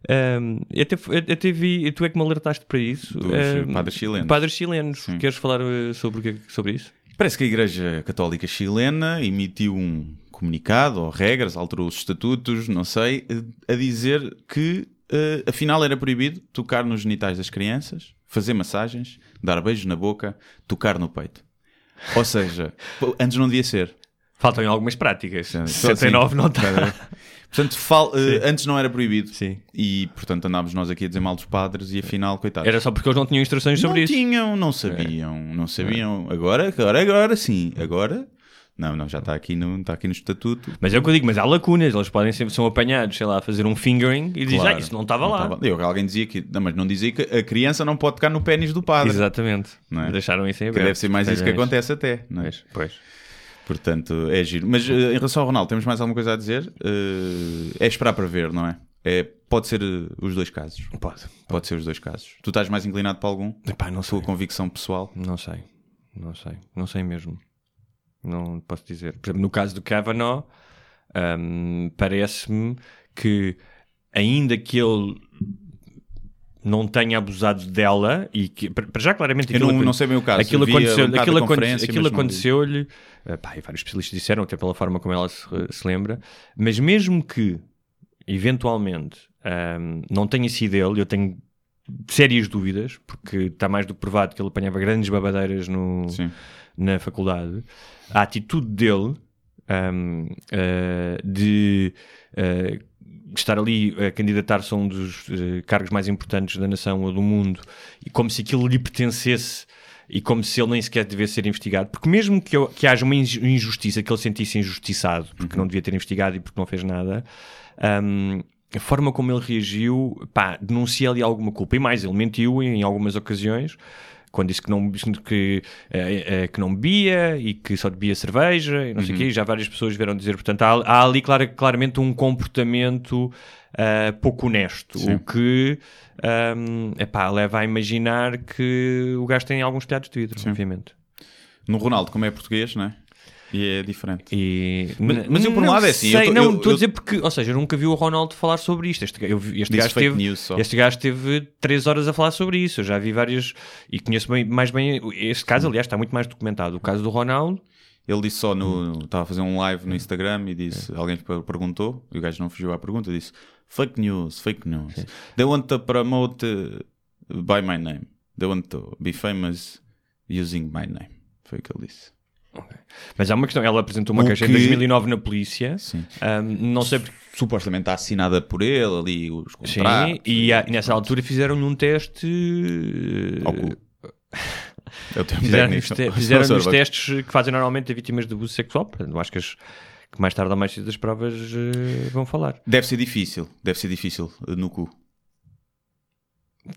ahm, eu até, eu até vi, tu é que me alertaste para isso. Dos ahm, padres chilenos. Padres chilenos. Queres falar eh, sobre, que- sobre isso? Parece que a Igreja Católica Chilena emitiu um comunicado ou regras, alterou os estatutos, não sei, eh, a dizer que eh, afinal era proibido tocar nos genitais das crianças, fazer massagens, dar beijos na boca, tocar no peito. Ou seja, (laughs) antes não devia ser. Faltam algumas práticas. Sim, 69 não está. Portanto, fal- eh, antes não era proibido. Sim. E, portanto, andámos nós aqui a dizer mal dos padres e afinal, coitados. Era só porque eles não tinham instruções sobre não isso. tinham, não sabiam, não sabiam. Agora, agora, agora sim. Agora, não, não, já está aqui no, está aqui no estatuto. Mas é o que eu digo, mas há lacunas, eles podem sempre são apanhados, sei lá, a fazer um fingering e dizem, Claro. ah, isso não estava lá. Eu, alguém dizia que, não, mas não dizia que a criança não pode tocar no pênis do padre. Exatamente. Não é? Deixaram isso em Que aberto. deve ser mais isso que é. acontece até. Não é? Pois, pois. Portanto, é giro. Mas eh, em relação ao Ronaldo, temos mais alguma coisa a dizer? Eh, é esperar para ver, não é? é pode ser eh, os dois casos. Pode. Pode ser os dois casos. Tu estás mais inclinado para algum? Epá, não sei. Tua convicção pessoal? Não sei. Não sei. Não sei mesmo. Não posso dizer. Por exemplo, no caso do Kavanaugh, hum, parece-me que ainda que ele não tenha abusado dela e que para já claramente Eu aquilo não, acon- não sei bem o caso. aquilo Eu vi a aconteceu, metade aquilo, aconte- aquilo não aconteceu-lhe pá, e vários especialistas disseram até pela forma como ela se, se lembra mas mesmo que eventualmente hum, não tenha sido ele eu tenho sérias dúvidas porque está mais do que provado que ele apanhava grandes babadeiras no, Sim. na faculdade, a atitude dele hum, eh, de eh, estar ali a candidatar-se a um dos eh, cargos mais importantes da nação ou do mundo e como se aquilo lhe pertencesse e como se ele nem sequer devesse ser investigado, porque mesmo que, eu- que haja uma inju- injustiça, que ele sentisse injustiçado porque não devia ter investigado e porque não fez nada, hum, a forma como ele reagiu, pá, denuncia ali alguma culpa. E mais, ele mentiu em algumas ocasiões, quando disse que não, que, eh, que não bebia e que só bebia cerveja e não sei o quê. Já várias pessoas vieram dizer, portanto, há, há ali clara- claramente um comportamento ah, pouco honesto, o que ahm, epá, leva a imaginar que o gajo tem alguns telhados de vidro, obviamente. No Ronaldo, como é português, não é? E é diferente. E... Mas- mas eu, por um lado, é assim, sei, eu tô- não, eu- estou a dizer porque, ou seja, eu nunca vi o Ronaldo falar sobre isto. Este, eu este, gajo fake teve, news só. este gajo teve 3 horas a falar sobre isso. Eu já vi várias e conheço bem- mais bem. Este caso, aliás, está muito mais documentado. O caso do Ronaldo, Ele disse só no. Estava a fazer um live no Instagram e disse. Alguém per- perguntou, e o gajo não fugiu à pergunta, disse: Fake news, fake news. They want to promote uh, by my name. They want to be famous using my name. Foi o que ele disse. Mas há uma questão. Ela apresentou uma O queixa que- em 2009 na polícia. Sim. Ahm, não sei porque. Supostamente está assinada por ele ali, os Sim, contratos. e, há- e nessa altura fizeram-lhe um teste. Ao cu. (laughs) Fizeram, técnico. (laughs) fizeram os testes que fazem normalmente a vítimas de abuso sexual. Portanto, acho que, as- que mais tarde ou mais cedo as provas eh, vão falar. Deve ser difícil, deve ser difícil uh, no cu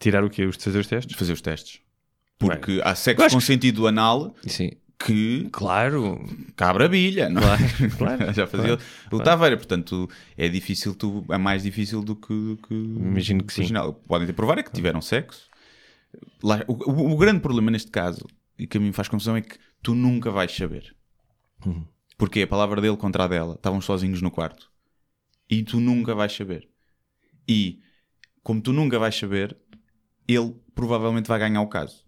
Tirar o quê? Os de fazer os testes? fazer os testes. Porque há Eu sexo com que- sentido anal Sim. Que Claro. cabra bilha, não é? Claro, (laughs) claro, Já fazia o Taveira, portanto é difícil, tu, é mais difícil do que. do que Imagino que sim. original. Podem ter provar é que tiveram sexo. Lá- o, o- o grande problema neste caso, e que a mim faz confusão, é que tu nunca vais saber. Uhum. Porque a palavra dele contra a dela, estavam sozinhos no quarto. E tu nunca vais saber. E como tu nunca vais saber, ele provavelmente vai ganhar o caso.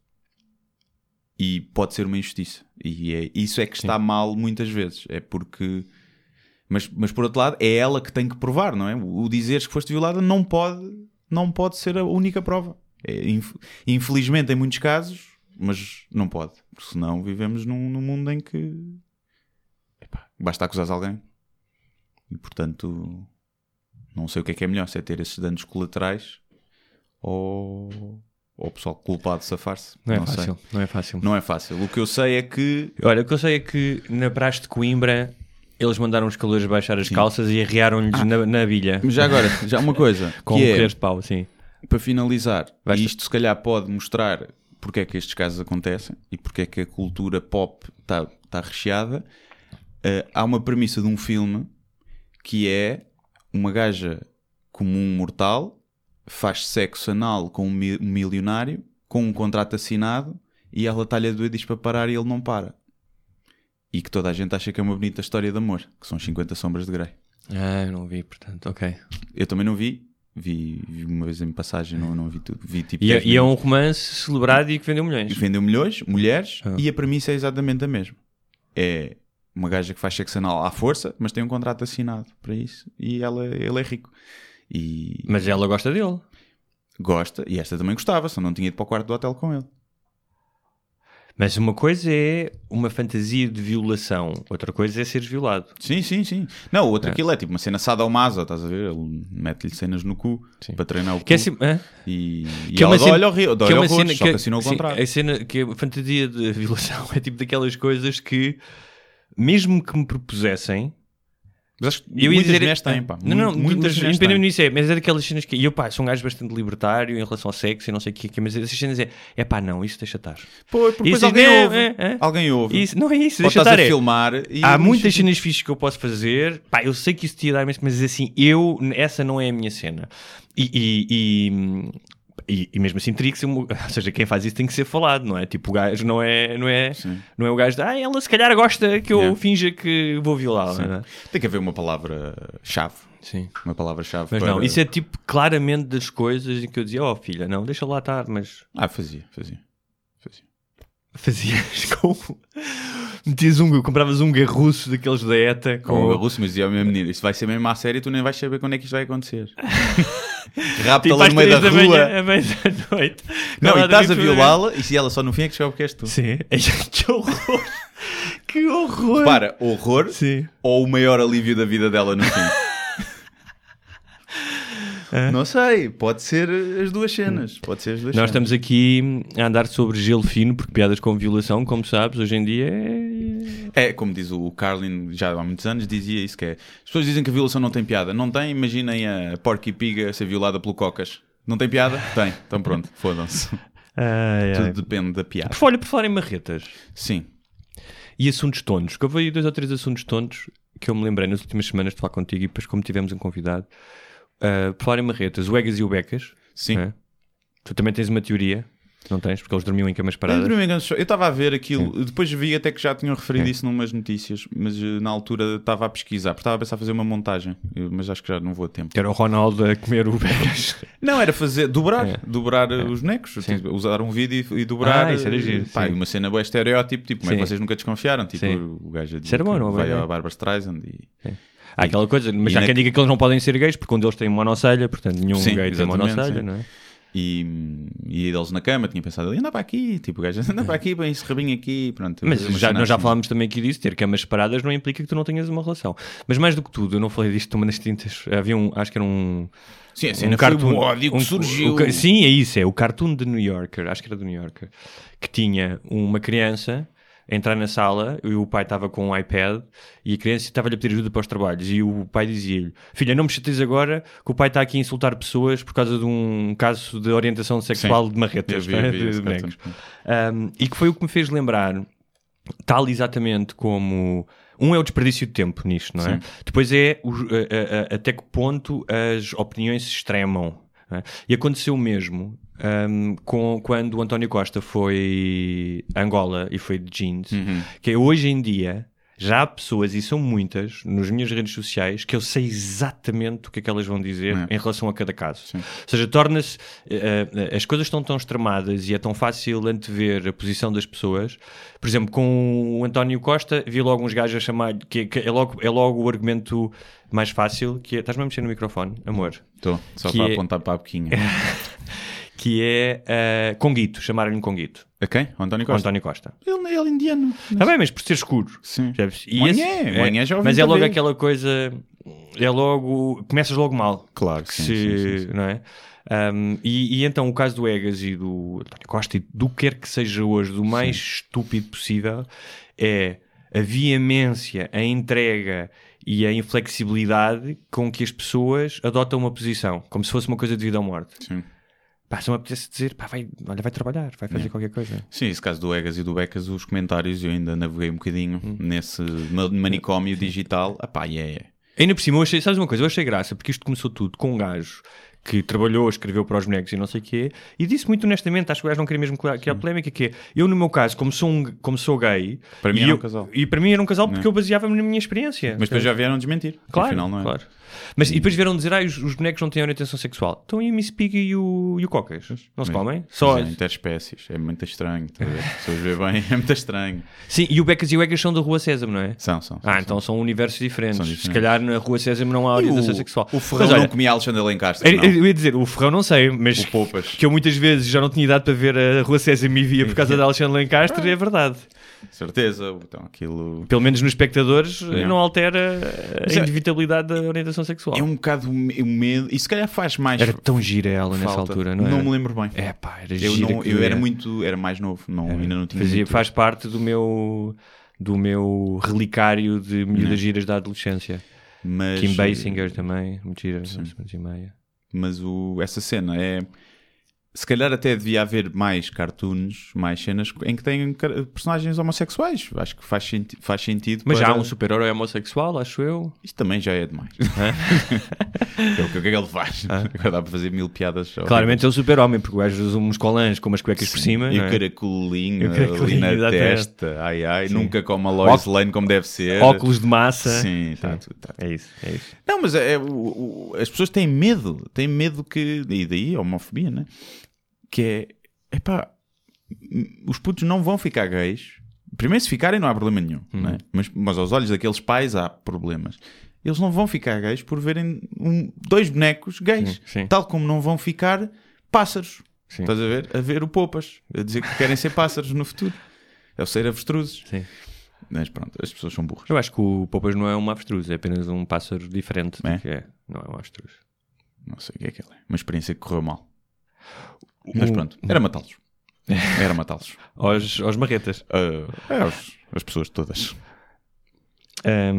E pode ser uma injustiça. E é, isso é que está mal muitas vezes. É porque. Mas, mas por outro lado, é ela que tem que provar, não é? O o dizeres que foste violada não pode, não pode ser a única prova. É, inf- infelizmente, em muitos casos, mas não pode. Porque senão vivemos num, num mundo em que epá, basta acusar alguém. E portanto, não sei o que é que é melhor: se é ter esses danos colaterais ou, ou o pessoal culpado safar-se. Não é sei. fácil, não é fácil. Não é fácil. O que eu sei é que Olha, o que eu sei é que na praxe de Coimbra eles mandaram os calores baixar as calças e arrearam-lhes na, na bilha. Mas já agora, já uma coisa, (laughs) Com que é, colheres de pau, sim. para finalizar, e isto se calhar pode mostrar porque é que estes casos acontecem e porque é que a cultura pop está tá recheada. eh, há uma premissa de um filme que é uma gaja comum mortal faz sexo anal com um mi- milionário com um contrato assinado e ela está-lhe a doer diz para parar e ele não para. E que toda a gente acha que é uma bonita história de amor, que são 50 sombras de Grey. Ah, eu não vi, portanto, ok. Eu também não vi. Vi, vi uma vez em passagem, não, não vi tudo. Vi tipo E, é- 10 e é um romance celebrado e que vendeu milhões. Vendeu milhões, mulheres, Ah. e a premissa é exatamente a mesma. É uma gaja que faz sexo anal à força, mas tem um contrato assinado para isso, e ela, ele é rico. E Mas ela gosta dele. gosta, e esta também gostava, só não tinha ido para o quarto do hotel com ele. Mas uma coisa é uma fantasia de violação, outra coisa é seres violado. Sim, sim, sim. Não, o outro aquilo é tipo uma cena sadomaso, estás a ver? Ele mete-lhe cenas no cu Sim. para treinar o cu. Que é assim, hã? E, e Que é uma cena- olha horrível, que é uma cena só que assinou o sim, a cena que a fantasia de (laughs) violação é tipo daquelas coisas que, mesmo que me propusessem, Mas acho que eu muitas dizer. mulheres têm, pá. Não, não, Mu- muitas mulheres independente disso é, mas é daquelas cenas que. E eu, pá, sou um gajo bastante libertário em relação ao sexo e não sei o que, que mas essas cenas é. É pá, não, isso deixa estar. Pô, porque depois alguém não, ouve. é, é. Alguém ouve. Isso, não é isso, Ou deixa estar. a é. filmar Há muitas cenas fixas que eu posso fazer. Pá, eu sei que isso te ia dar imenso, mas assim, eu, essa não é a minha cena. E, e, e, e- e mesmo assim teria que ser. (laughs) Ou seja, quem faz isso tem que ser falado, não é? Tipo, o gajo não é, não é, Sim. não é o gajo de. Ah, ela se calhar gosta que eu Yeah. finja que vou violá-la. é? Tem que haver uma palavra-chave. Sim. Uma palavra-chave. Mas para- não, isso é tipo claramente das coisas em que eu dizia, oh filha, não, deixa lá estar, mas Ah, fazia, fazia. fazia. fazias (laughs) com. Metias um, compravas um garruço daqueles da ETA Com com. russo, mas dizia ao meu menino: Isto vai ser mesmo à série e tu nem vais saber quando é que isto vai acontecer. (laughs) Tipo Rapta-la às no meio da da rua. manhã, à meia da noite. Não, Ela e estás a violá-la e se ela só no fim é que descobre que és tu. Sim. que horror! (laughs) que horror! Para, horror Sim. ou o maior alívio da vida dela no fim? Não sei, pode ser as duas cenas. Pode ser as duas Nós cenas. estamos aqui a andar sobre gelo fino, porque piadas com violação, como sabes, hoje em dia é. É, como diz o Carlin, já há muitos anos, dizia isso: que é. As pessoas dizem que a violação não tem piada. Não tem, imaginem a Porky Pig a ser violada pelo Cocas. Não tem piada? (laughs) Tem. Então pronto, fodam-se. Ai, Tudo depende da piada. Por, olha, por falar em marretas Sim. e assuntos tontos, que houve aí dois ou três assuntos tontos que eu me lembrei nas últimas semanas de falar contigo e depois, como tivemos um convidado, ah, por falar em marretas, o Egas e o Becas. Sim. né? Tu também tens uma teoria, não tens? Porque eles dormiam em camas Eu paradas. engano, Eu estava a ver aquilo, depois vi até que já tinham referido isso numas notícias, mas eh, na altura estava a pesquisar, porque estava a pensar fazer uma montagem, eu- mas acho que já não vou a tempo. Era o Ronaldo a comer o Becas. (laughs) Não, era fazer, dobrar, É. dobrar eh, os bonecos, tipo, usar um vídeo e, e dobrar. Ah, isso era eh, giro, pá, uma cena boa estereótipo, tipo, como é vocês nunca desconfiaram? Tipo, Sim. o gajo a dizer Isso era bom, não é vai à Barbara Streisand e... Há aquela coisa, mas já na- quem diga que eles não podem ser gays, porque um deles tem monocelha, portanto nenhum Sim, gay tem monocelha, sim. não é? E, e eles na cama tinham pensado, anda para aqui, tipo, o gajo anda para aqui, bem esse rabinho aqui, pronto. Mas uma já, nós já assim. falámos também aqui disso, ter camas separadas não implica que tu não tenhas uma relação. Mas mais do que tudo, eu não falei disto uma nas tintas, havia um, acho que era um... Sim, a um o ódio que um- surgiu. o ca- sim, é isso, é o cartoon de New Yorker, acho que era do New Yorker, que tinha uma criança entrar na sala e o pai estava com um iPad e a criança estava-lhe a pedir ajuda para os trabalhos e o pai dizia-lhe, filha, não me chateis agora que o pai está aqui a insultar pessoas por causa de um caso de orientação sexual Sim. de marretas, vi, é? eu vi (laughs) De bonecos. Um, e que foi o que me fez lembrar, tal exatamente como. Um é o desperdício de tempo nisto, não é? Sim. Depois é o- a- a- até que ponto as opiniões se extremam. é? E aconteceu o mesmo um, com, quando o António Costa foi a Angola e foi de jeans, Uhum. que hoje em dia Já há pessoas, e são muitas, nas minhas redes sociais, que eu sei exatamente o que é que elas vão dizer É. em relação a cada caso. Ou seja, torna-se. eh, as coisas estão tão extremadas e é tão fácil antever a posição das pessoas. Por exemplo, com o António Costa, vi logo uns gajos a chamar. Que, que é, logo, é logo o argumento mais fácil, que é. Estás-me a mexer no microfone, amor? Estou, só Que para é- apontar para a boquinha. (laughs) Que é eh, Conguito, chamarem-lhe um Conguito. A quem? O António O Costa? António Costa. Ele, ele é indiano. Está bem, mas por ser escuro. Sim. Percebes? Manhã, manhã já ouvi Mas é logo aquela coisa. É logo. Começas logo mal. Claro, Que sim, se, sim, sim, sim. Não é? Um, e, e então o caso do Egas e do António Costa e do que quer que seja hoje, do mais estúpido possível, é a veemência, a entrega e a inflexibilidade com que as pessoas adotam uma posição, como se fosse uma coisa de vida ou morte. Sim. Pá, se me apetece dizer, pá, vai, olha, vai trabalhar, vai fazer qualquer coisa. Sim, esse caso do Egas e do Becas, os comentários, eu ainda naveguei um bocadinho nesse ma- manicômio digital. Epá, e é. Ainda por cima, eu achei, sabes uma coisa? Eu achei graça, porque isto começou tudo com um gajo que trabalhou, escreveu para os bonecos e não sei o quê, e disse muito honestamente, acho que o gajo não queria mesmo que a polémica, que é, eu no meu caso, como sou, um, como sou gay... Para mim era eu- um casal. E para mim era um casal porque eu baseava-me na minha experiência. Mas depois já vieram desmentir. Claro, Afinal, não é. claro. Mas, e depois vieram dizer, ah, os, os bonecos não têm orientação sexual. Então e a Miss Piggy e o, e o Cocas? Não se Mas- comem? Só... é interespécies. É muito estranho. tá a ver? (laughs) Se pessoas ver bem, é muito estranho. Sim, e o Becas e o Egas são da Rua Sésamo, não é? São, são. Ah, são, então são universos diferentes. São Se diferentes. calhar na Rua Sésamo não há orientação o, sexual. O Ferrão Mas olha, não comia Alexandre Alencastre. Eu, não. eu ia dizer, o Ferrão não sei, mas O que eu muitas vezes já não tinha idade para ver a Rua César e via por causa de Alexandre Lencastre, é verdade. Certeza. Então aquilo. Pelo menos nos espectadores É. não altera a é- inevitabilidade da orientação sexual. É um bocado o medo. E se calhar faz mais. Era tão gira ela nessa falta. altura, não é? me lembro bem. É pá, era Eu, gira não, que eu era doía. muito. Era mais novo. Não, ainda não tinha. Fazia, faz parte do meu do meu relicário de miúdas giras da adolescência. Mas, Kim Basinger também, muito gira, e meia. mas o, essa cena é. Se calhar até devia haver mais cartoons, mais cenas em que têm personagens homossexuais. Acho que faz, senti faz sentido. Mas já há para- um super-herói homossexual, acho eu. Isto também já é demais. (laughs) é o que, o que é que ele faz? (laughs) Agora dá para fazer mil piadas. Claramente é o super-homem, porque o gajo usa uns colãs com umas cuecas por cima. E não o é? caracolinho, ali na exatamente. testa. Ai ai, nunca come a Lois Ó- Lane como deve ser. Óculos de massa. Sim, tá, tudo, tá. É isso, é isso. Não, mas é, o- o- as pessoas têm medo, têm medo que. E daí a homofobia, né? Que é. Epá, os putos não vão ficar gays. Primeiro, se ficarem, não há problema nenhum, Uhum. né? mas, mas aos olhos daqueles pais há problemas. Eles não vão ficar gays por verem um- dois bonecos gays, Sim, sim. tal como não vão ficar pássaros. Sim. Estás a ver? A ver o Poupas, a dizer que querem ser pássaros no futuro, a ser avestruzes. Sim. Mas pronto, as pessoas são burras. Eu acho que o Poupas não é um avestruz, é apenas um pássaro diferente. É? é. Não é um avestruz. Não sei o que é que ele é. Uma experiência que correu mal. Mas O- pronto, era matá-los. Era matá-los. (laughs) Aos, aos marretas. Ah, é, os- as pessoas todas. Que é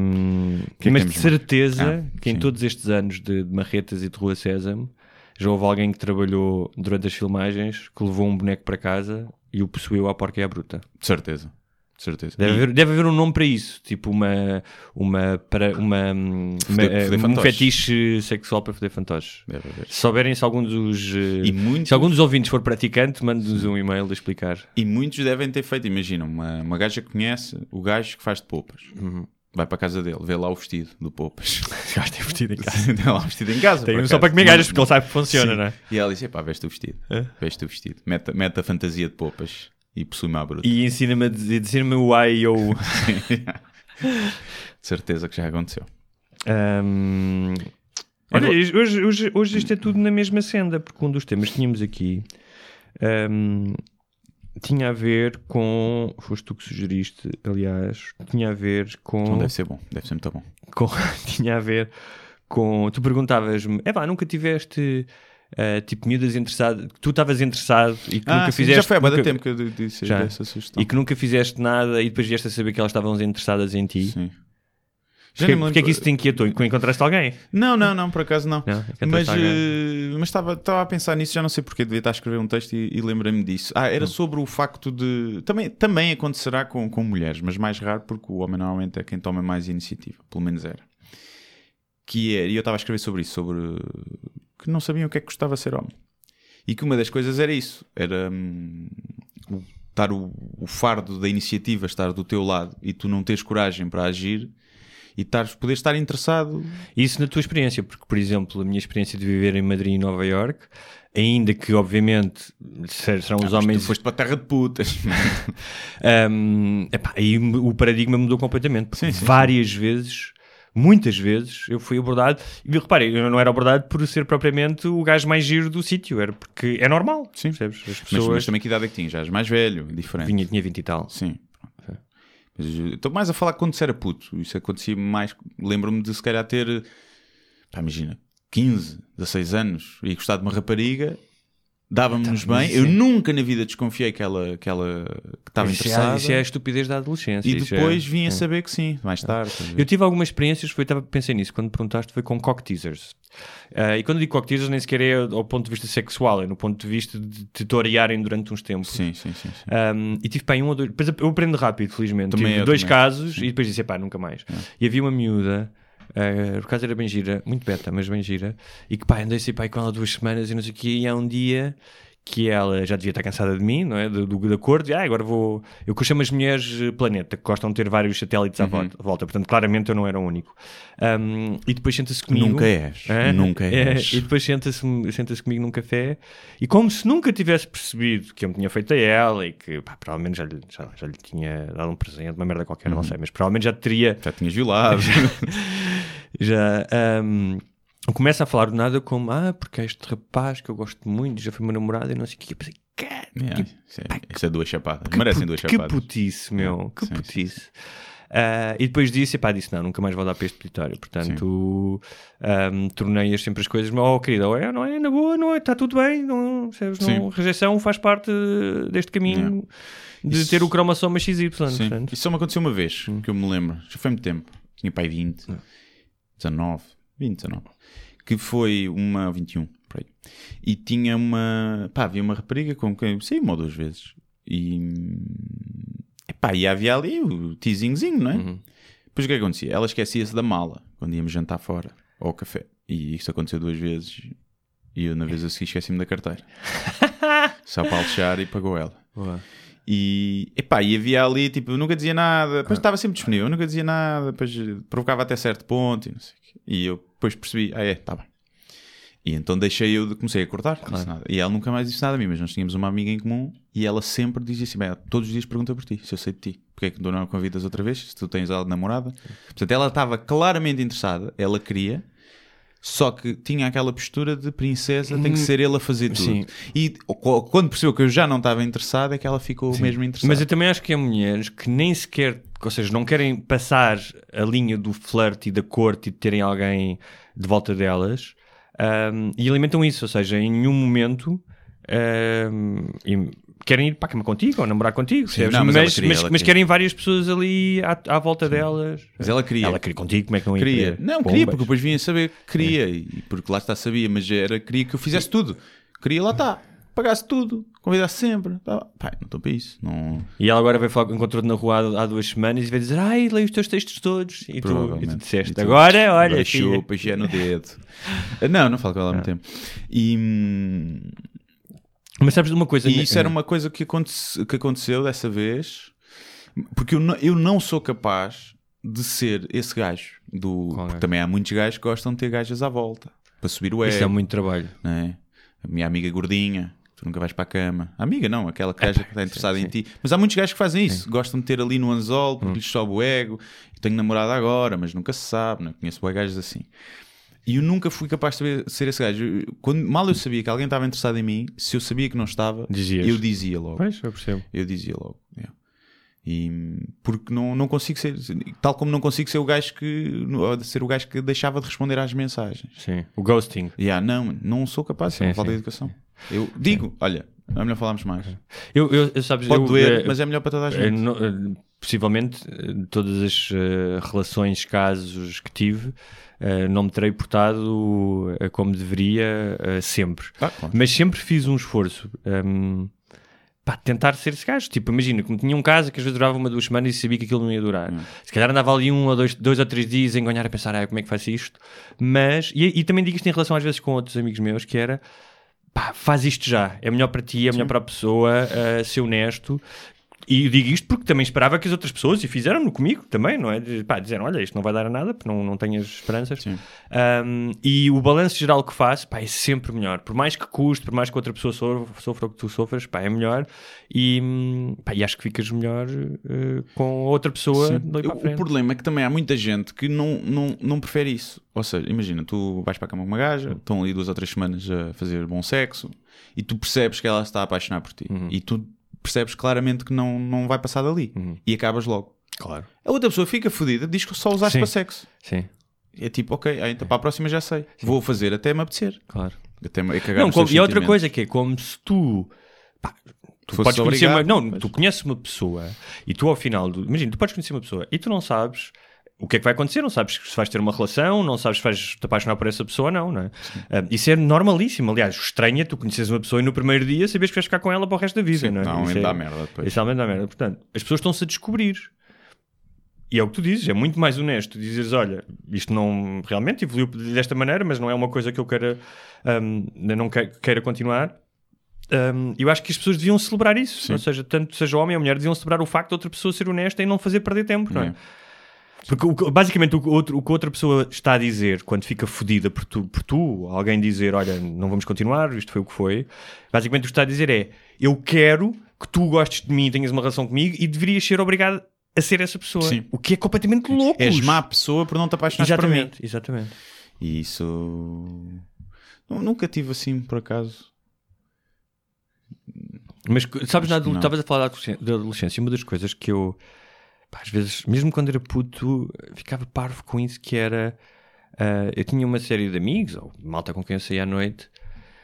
que mas de certeza Ah, que em sim. todos estes anos de, de marretas e de Rua Sésamo já houve alguém que trabalhou durante as filmagens que levou um boneco para casa e o possuiu à porca e à bruta. De certeza. De certeza. Deve, haver, deve haver um nome para isso, tipo uma, uma, para, uma, uma- Foder- foder um fetiche sexual para foder fantoches. Se souberem se algum dos eh, E muitos, se algum dos ouvintes for praticante, mande-nos um e-mail a explicar. e muitos devem ter feito. Imagina, uma, uma gaja que conhece o gajo que faz de poupas. Uhum. Vai para a casa dele, vê lá o vestido do poupas. (laughs) Gajo tem vestido em (laughs) casa. Tem lá o vestido em casa. Tem um só para comer gajas, porque ele sabe que funciona, Sim. não é? E ela disse: pá, veste o vestido. É? Veste o vestido. Mete, mete a fantasia de poupas e possui-me à bruta. E ensina-me a dizer- ensina-me o ai e o. (laughs) de certeza que já aconteceu. Ahm, Olha, hoje, hoje, hoje isto é tudo na mesma senda, porque um dos temas que tínhamos aqui ahm, tinha a ver com. Foste tu que sugeriste, aliás, tinha a ver com. Então deve ser bom, deve ser muito bom. (laughs) com- tinha a ver com. Tu perguntavas-me, é pá, nunca tiveste. Ah, tipo, miúdas interessadas, que tu estavas interessado e que nunca Ah, sim, fizeste. já foi há nunca- tempo que eu disse Já. sugestão. E que nunca fizeste nada e depois vieste a saber que elas estavam interessadas em ti. Sim. Já me porquê é que isso te inquietou? Encontraste alguém? Não, não, não, por acaso não. Não, mas mas estava estava a pensar nisso, já não sei porque, devia estar a escrever um texto e, e lembrei-me disso. Ah, Hum. era sobre o facto de. Também, também acontecerá com, com mulheres, mas mais raro porque o homem normalmente é quem toma mais iniciativa, pelo menos era. Que é, e eu estava a escrever sobre isso, sobre que não sabiam o que é que custava ser homem. E que uma das coisas era isso, era hum, o estar o, o fardo da iniciativa estar do teu lado e tu não tens coragem para agir e poderes estar interessado. Isso na tua experiência, porque, por exemplo, a minha experiência de viver em Madrid e Nova York, ainda que, obviamente, ser- serão os tu homens. foste para a terra de putas. (laughs) Um, epá, aí o paradigma mudou completamente. porque Sim, sim, várias vezes, muitas vezes, eu fui abordado. E reparem, eu não era abordado por ser propriamente o gajo mais giro do sítio, era porque é normal. Sim. percebes? As mas, pessoas. mas também que idade é que tinhas? Já és mais velho, diferente. Vinha, tinha 20 e tal. Sim. Mas Estou mais a falar quando se era puto. Isso acontecia mais. Lembro-me de se calhar ter. Pá, imagina, 15, 16 anos e gostar de uma rapariga. Dava-me-nos Tá, bem. Eu é- nunca na vida desconfiei que ela, que ela que estava Isso é, interessada. isso é a estupidez da adolescência. E isso é- depois vim a é. saber que sim, mais tarde. estás a ver? Eu tive algumas experiências, foi, estava, pensei nisso, quando perguntaste, foi com cock teasers. Ah, e quando digo cock teasers, nem sequer é ao ponto de vista sexual, é no ponto de vista de te torearem durante uns tempos. Sim, sim, sim. sim. Um, e tive pá, um ou dois. Depois eu aprendo rápido, felizmente. Também tive dois também. casos e depois disse, pá, nunca mais. E havia uma miúda, uh, por acaso era bem gira, muito beta, mas bem gira, e que pá, andei assim pá, com ela duas semanas e não sei o que, e há um dia que ela já devia estar cansada de mim, não é? Do, do, da cor, de, ah, agora vou. Eu que chamo as mulheres eh, planeta, que gostam de ter vários satélites à Uhum. volta, portanto, claramente eu não era o único. Um, e depois senta-se comigo. Nunca és. É, Nunca é, és. e depois senta-se senta comigo num café e como se nunca tivesse percebido que eu me tinha feito a ela e que pá, provavelmente já lhe, já, já lhe tinha dado um presente, uma merda qualquer, Uhum. não sei, mas provavelmente já teria Já tinhas violado. (laughs) (laughs) já ahm, começa a falar do nada como ah, porque este rapaz que eu gosto muito, já foi meu namorado e não sei o que. Eu pensei, cara, Yeah, que, isso, é, isso é duas chapadas. que Merecem duas que chapadas. putice, meu, que Sim, sim, putice. Ah, e depois disse, pá, disse não, nunca mais vou dar para este peditório. Portanto, ahm, tornei-as sempre as coisas, oh querida, ou é, não é, na boa, não é, está tudo bem, não, percebes, não, Sim. rejeição faz parte deste caminho de Isso- ter o cromossoma XY. Sim. Portanto, Isso só me aconteceu uma vez, Hum. que eu me lembro. Já foi muito tempo. Tinha pai 20, 19, 20, 19. Que foi uma 21, por aí. E tinha uma. Pá, havia uma rapariga com quem saí uma ou duas vezes. E. Epá, e havia ali o teasingzinho, não é? Uhum. Depois o que é que acontecia? Ela esquecia-se da mala quando íamos jantar fora ou ao café. E isso aconteceu duas vezes. E eu, na vez a seguir, esqueci-me da carteira. (laughs) Só para alexar e pagou ela. boa. E, epá, e havia ali, tipo, nunca dizia nada, depois estava sempre disponível, eu nunca dizia nada, depois provocava até certo ponto e não sei o quê. E eu depois percebi, ah é, está bem. E então deixei eu, de, comecei a cortar, nada. E ela nunca mais disse nada a mim, mas nós tínhamos uma amiga em comum e ela sempre dizia assim, bem, todos os dias pergunta por ti, se eu sei de ti. Porque é que tu não a convidas outra vez, se tu tens ela de namorada. Portanto, ela estava claramente interessada, ela queria, só que tinha aquela postura de princesa, tem que ser ele a fazer tudo. Sim. E quando percebeu que eu já não estava interessado, é que ela ficou mesmo interessada. Mas eu também acho que há mulheres que nem sequer, ou seja, não querem passar a linha do flerte e da corte e de terem alguém de volta delas ahm, e alimentam isso, ou seja, em nenhum momento e querem ir para a cama contigo ou namorar contigo, percebes? não, mas mas, queria, mas- mas querem várias pessoas ali à, à volta delas. Mas ela queria. Ela queria contigo, como é que não ia Queria. Não, Bombas. queria, porque depois vinha saber que queria. E porque lá está, sabia, mas era, queria que eu fizesse tudo. Queria, lá está. Pagasse tudo. Convidasse sempre. Tá. Pai, não estou para isso. Não... E ela agora veio falar, encontrou-te na rua há, há duas semanas e vai dizer: Ai, leio os teus textos todos. E tu, e tu disseste: E tu- Agora, olha, chupa, já no dedo. (laughs) não, não falo com ela há muito tempo. E, hum, Mas sabes de uma coisa? e isso era uma coisa que, aconte- que aconteceu dessa vez. Porque eu não, eu não sou capaz de ser esse gajo. Do, Qual porque gajo? também há muitos gajos que gostam de ter gajas à volta. Para subir o ego. Isso é muito trabalho. não é? A minha amiga gordinha, tu nunca vais para a cama. A amiga não, aquela que que está interessada em ti. Mas há muitos gajos que fazem isso, gostam de ter ali no anzol Hum. porque lhes sobe o ego. Eu tenho namorada agora, mas nunca se sabe, não é? conheço gajos assim. E eu nunca fui capaz de saber- ser esse gajo. Eu- Quando, mal eu sabia que alguém estava interessado em mim, se eu sabia que não estava, Dizias. eu dizia logo. Pois, eu percebo. Eu dizia logo. yeah. E, porque não, não consigo ser, tal como não consigo ser o gajo que ser o gajo que deixava de responder às mensagens. Sim. O ghosting. Yeah, não, não sou capaz, Sim, é falta de educação. Eu digo, olha, é melhor falarmos mais. Eu, eu, eu- sabes, Pode eu, doer, eh, mas é melhor para toda a eh, gente. eh, possivelmente todas as eh, relações, casos que tive, não me terei portado eh, como deveria eh, sempre. Ah, claro. Mas sempre fiz um esforço. ehm, para tentar ser esse gajo. Tipo, imagina, como tinha um caso que às vezes durava uma, duas semanas e sabia que aquilo não ia durar. Se calhar andava ali um ou dois, dois ou três dias a enganhar a pensar, ah, como é que faz isto? Mas, e, e também digo isto em relação às vezes com outros amigos meus, que era, pá, pá, faz isto já. É melhor para ti, é melhor para a pessoa, uh, ser honesto. E eu digo isto porque também esperava que as outras pessoas, e fizeram-no comigo também, não é? De, pá, dizeram, olha, isto não vai dar a nada, porque não, não tenho as esperanças. Um, e o balanço geral que faço, pá, é sempre melhor. Por mais que custe, por mais que outra pessoa sofra, sofra o que tu sofras, pá, é melhor. E, pá, e acho que ficas melhor uh, com outra pessoa O problema é que também há muita gente que não, não, não prefere isso. Ou seja, imagina, tu vais para a cama com uma gaja, estão ali duas ou três semanas a fazer bom sexo e tu percebes que ela está a apaixonar por ti. E tu percebes claramente que não, não vai passar dali. E acabas logo. Claro. A outra pessoa fica fodida, diz que só usaste Sim. para sexo. Sim, É tipo, ok, ah, então para a próxima já sei. Vou fazer até me apetecer. claro. Até me, é Não, como- e outra coisa que é como se tu. pá, tu podes conhecer uma, obrigado, não, mas- tu conheces uma pessoa e tu ao final do. Imagina, tu podes conhecer uma pessoa e tu não sabes o que é que vai acontecer, não sabes se vais ter uma relação, não sabes se vais te apaixonar por essa pessoa ou não, não é? Ah, isso é normalíssimo. Aliás, é tu conheces uma pessoa e no primeiro dia sabes que vais ficar com ela para o resto da vida, Sim, não é? normalmente Isso é- dá merda depois. Isso realmente dá merda. Portanto, as pessoas estão-se a descobrir. E é o que tu dizes, é muito mais honesto dizeres, olha, isto não realmente evoluiu desta maneira, mas não é uma coisa que eu queira, hum, não que- queira continuar. Hum, eu acho que as pessoas deviam celebrar isso, ou seja, tanto seja homem ou mulher, deviam celebrar o facto de outra pessoa ser honesta e não fazer perder tempo, não é? É. Porque o basicamente o que, outro, o que outra pessoa está a dizer quando fica fodida por tu, por tu, alguém dizer, olha, não vamos continuar, isto foi o que foi, basicamente o que está a dizer é, eu quero que tu gostes de mim e tenhas uma relação comigo e deverias ser obrigado a ser essa pessoa. Sim. O que é completamente louco. És má pessoa por não te apaixonares por mim. Exatamente, exatamente. E isso. Nu- Nunca tive assim, por acaso. Mas sabes, na estavas a falar da adolescência, uma das coisas que eu, pá, às vezes, mesmo quando era puto, ficava parvo com isso, que era, ah, eu tinha uma série de amigos, ou malta com quem eu saía à noite,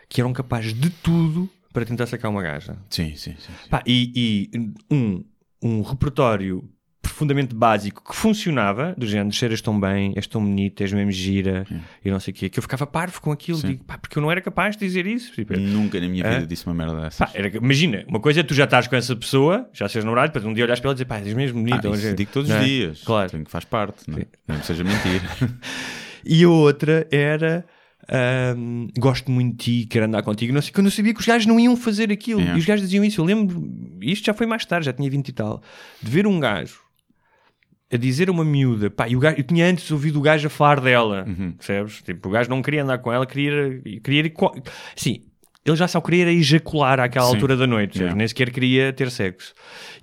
que eram capazes de tudo para tentar sacar uma gaja. Sim, sim, sim. sim. Pá, e e um, um repertório profundamente básico que funcionava, do género, cheiras tão bem, és tão bonita, és mesmo gira, e não sei o quê, que eu ficava parvo com aquilo, Sim. digo, pá, porque eu não era capaz de dizer isso. Tipo, Nunca na minha Hã? vida disse uma merda dessa. Pá, era- imagina, uma coisa é tu já estás com essa pessoa, já seres namorado, depois um dia olhas para ela e dizer, pá, és mesmo bonita. Ah, hoje." isso digo todos Não os é? dias. Claro. Tenho que faz parte, não é? Não seja mentira. (laughs) E a outra era. ahm, gosto muito de ti, quero andar contigo. Não sei, quando eu sabia que os gajos não iam fazer aquilo. É. E os gajos diziam isso. Eu lembro, isto já foi mais tarde, já tinha 20 e tal, de ver um gajo a dizer a uma miúda, pá, e o gajo, eu tinha antes ouvido o gajo a falar dela, Uhum. percebes? Tipo, o gajo não queria andar com ela, queria, queria Sim, ele já só queria ejacular àquela Sim. altura da noite? Yeah. nem sequer queria ter sexo.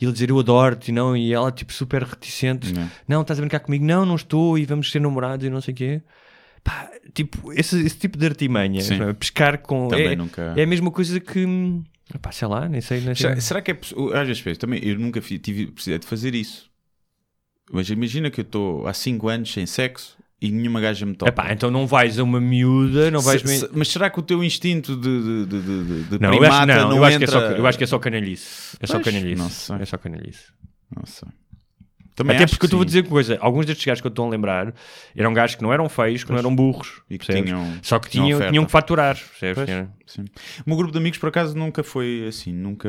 E ele dizer eu adoro-te, e não, e ela tipo super reticente, Yeah. não, estás a brincar comigo? Não, não estou, e vamos ser namorados e não sei o quê. Pá, tipo, esse, esse tipo de artimanha, é? pescar com. Também é, nunca- é a mesma coisa que. Pá, sei lá, nem sei. Nem sei. será, será que é? Às vezes também, eu nunca tive precisei de fazer isso. Mas imagina que eu estou há 5 anos sem sexo e nenhuma gaja me toca. Epá, então não vais a uma miúda, não vais. Se- se- mas será que o teu instinto de, de, de, de, Não, eu primata acho, não, não eu, acho que é só, eu acho que é só canalhice. É só Pois, canalhice. não sei. É só canalhice. Não sei. Também Até porque eu a sim. dizer uma coisa: alguns destes gajos que eu estou a lembrar eram gajos que não eram feios, que não eram burros. E que percebes? tinham- Só que tinham tinham, tinham que faturar. percebes? Pois. O meu grupo de amigos, por acaso, nunca foi assim. Nunca.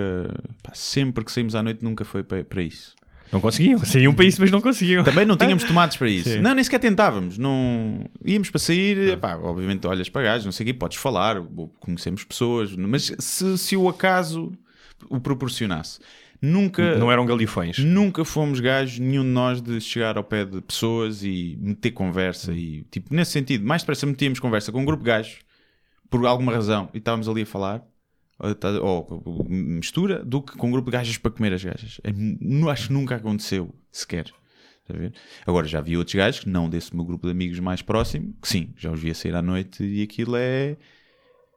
pá, sempre que saímos à noite, nunca foi para, para isso. Não conseguiam. Saíam para isso, mas não conseguiam. Também não tínhamos tomates para isso. Sim. Não, nem sequer tentávamos. Não... Íamos para sair, pá, obviamente olhas para gajos, não sei o quê, podes falar, conhecemos pessoas, mas se, se o acaso o proporcionasse, nunca. Não eram galifões. Nunca fomos gajos, nenhum de nós, de chegar ao pé de pessoas e meter conversa. E, tipo, nesse sentido, mais depressa metíamos conversa com um grupo de gajos, por alguma razão, e estávamos ali a falar, ou, tá- ou mistura, do que com um grupo de gajas para comer as gajas. É, nu- acho que nunca aconteceu, sequer. Ver? Agora, já vi outros gajos, que não desse meu grupo de amigos mais próximo, que sim, já os vi a sair à noite e aquilo é.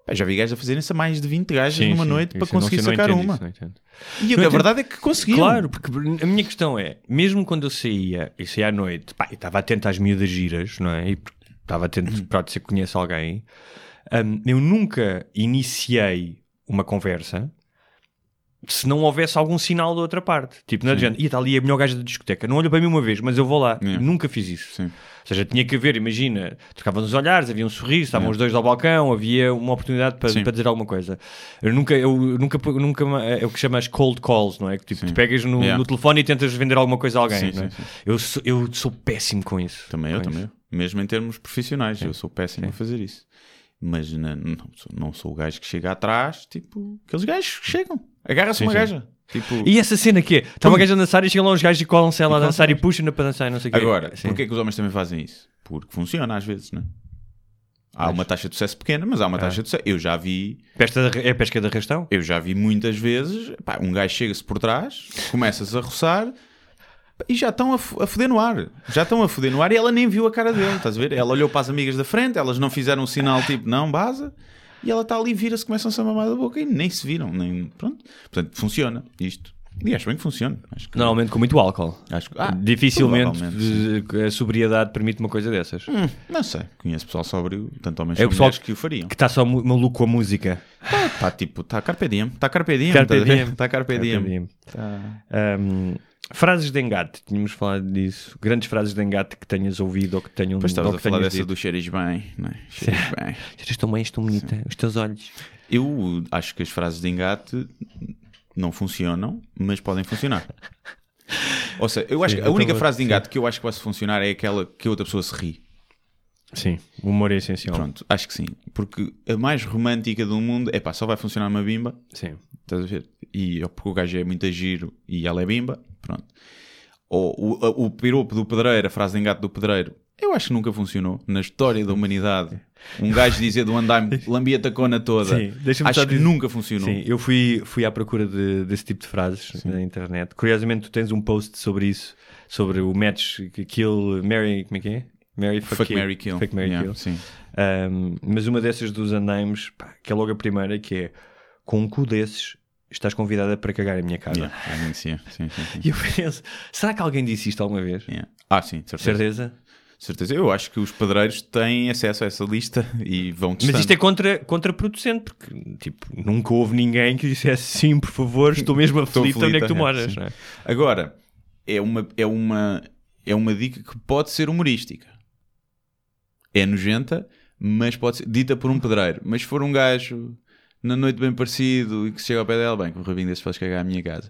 Pá, já vi gajos a fazerem-se a mais de 20 gajas Sim, numa sim. noite para não conseguir não sacar uma. isso, não. E a verdade é que conseguiam. Claro, porque a minha questão é, mesmo quando eu saía e saía à noite, pá, estava atento às miúdas giras, não é? E estava atento, Uhum. pode ser que conheça alguém, hum, eu nunca iniciei uma conversa se não houvesse algum sinal da outra parte. Tipo, não adianta, e está ali a melhor gaja da discoteca, não olha para mim uma vez, mas eu vou lá. Yeah. Nunca fiz isso. Sim. Ou seja, tinha que haver, imagina, trocavam os olhares, havia um sorriso, estavam os dois ao balcão, havia uma oportunidade para, para dizer alguma coisa. Eu nunca, eu nunca, nunca é o que chamas cold calls, não é? Que tipo, tu pegas no, Yeah. no telefone e tentas vender alguma coisa a alguém. Sim, é? sim. Eu, sou, eu sou péssimo com isso. Também eu, Com também isso. eu. Mesmo em termos profissionais, eu sou péssimo a fazer isso. Mas não, sou- não sou o gajo que chega atrás, tipo, aqueles gajos que chegam, agarra-se uma sim. gaja. Tipo, E essa cena que é? Está uma gaja a dançar e chegam lá uns gajos e colam-se ela a dançar e puxam-na para dançar e não sei o quê. Agora, Sim. porquê que os homens também fazem isso? Porque funciona às vezes, não é? Há uma taxa de sucesso pequena, mas há uma taxa de sucesso. Eu já vi, Pesca de- É pesca de arrastão? eu já vi muitas vezes, pá, um gajo chega-se por trás, começas a roçar e já estão a, foder no ar. Já estão a foder no ar e ela nem viu a cara dele, estás a ver? Ela olhou para as amigas da frente, elas não fizeram um sinal tipo, não, baza. E ela está ali, vira-se, começam-se a mamar da boca e nem se viram. Nem, pronto. Portanto, funciona isto. E acho bem que funciona. Que, Normalmente com muito álcool. acho que- ah, Dificilmente a sobriedade permite uma coisa dessas. Hum, não sei. Conheço pessoal sóbrio, tanto homens É como que o fariam. Que está só maluco com a música. Está tipo, está carpe diem. Está carpe diem. Carpe diem. Está carpe Carpe diem. Tá. Frases de engate, tínhamos falado disso. Grandes frases de engate que tenhas ouvido ou que tenham Depois estavas a falar dessa dito. do cheiras bem, não é? (laughs) Cheiras bem. Cheiras tão bem, és tão bonita, os teus olhos. Eu acho que as frases de engate não funcionam, mas podem funcionar. (laughs) Ou seja, eu acho Sim, que a única também- frase de engate que eu acho que vai funcionar é aquela que a outra pessoa se ri. Sim, o humor é essencial. Pronto, acho que sim. Porque a mais romântica do mundo é pá, só vai funcionar uma bimba. Sim. Estás a ver? E porque o gajo é muito giro e ela é bimba, pronto. Ou o, o, o piropo do pedreiro, a frase de engate do pedreiro, eu acho que nunca funcionou na história da humanidade. Um gajo dizer do andaime, (laughs) lambia a cona toda. Sim, deixa-me acho que dizer- nunca funcionou. Sim, eu fui, fui à procura de- desse tipo de frases na internet. Curiosamente, tu tens um post sobre isso, sobre o match que kill, Mary, como é que é? Mary fuck, Fuck, kill. Mary Kill. Fuck, Mary Yeah, kill. Sim. Um, mas uma dessas dos andaimes, pá, que é logo a primeira, que é com um cu desses, estás convidada para cagar em minha casa. Yeah, think sim, sim, sim, sim. E eu penso, será que alguém disse isto alguma vez? Yeah. Ah, sim, certeza. Certeza? Certeza. Eu acho que os pedreiros têm acesso a essa lista e vão testando. Mas isto é contra, contraproducente, porque tipo, nunca houve ninguém que dissesse sim, por favor, estou (laughs) mesmo aflito, onde é que tu aflita, moras? é? Agora, é uma, é, uma, é uma dica que pode ser humorística. É nojenta, mas pode ser dita por um pedreiro. Mas se for um gajo na noite bem parecido e que se chega ao pé dela, bem, com o rabinho desses faz cagar à minha casa.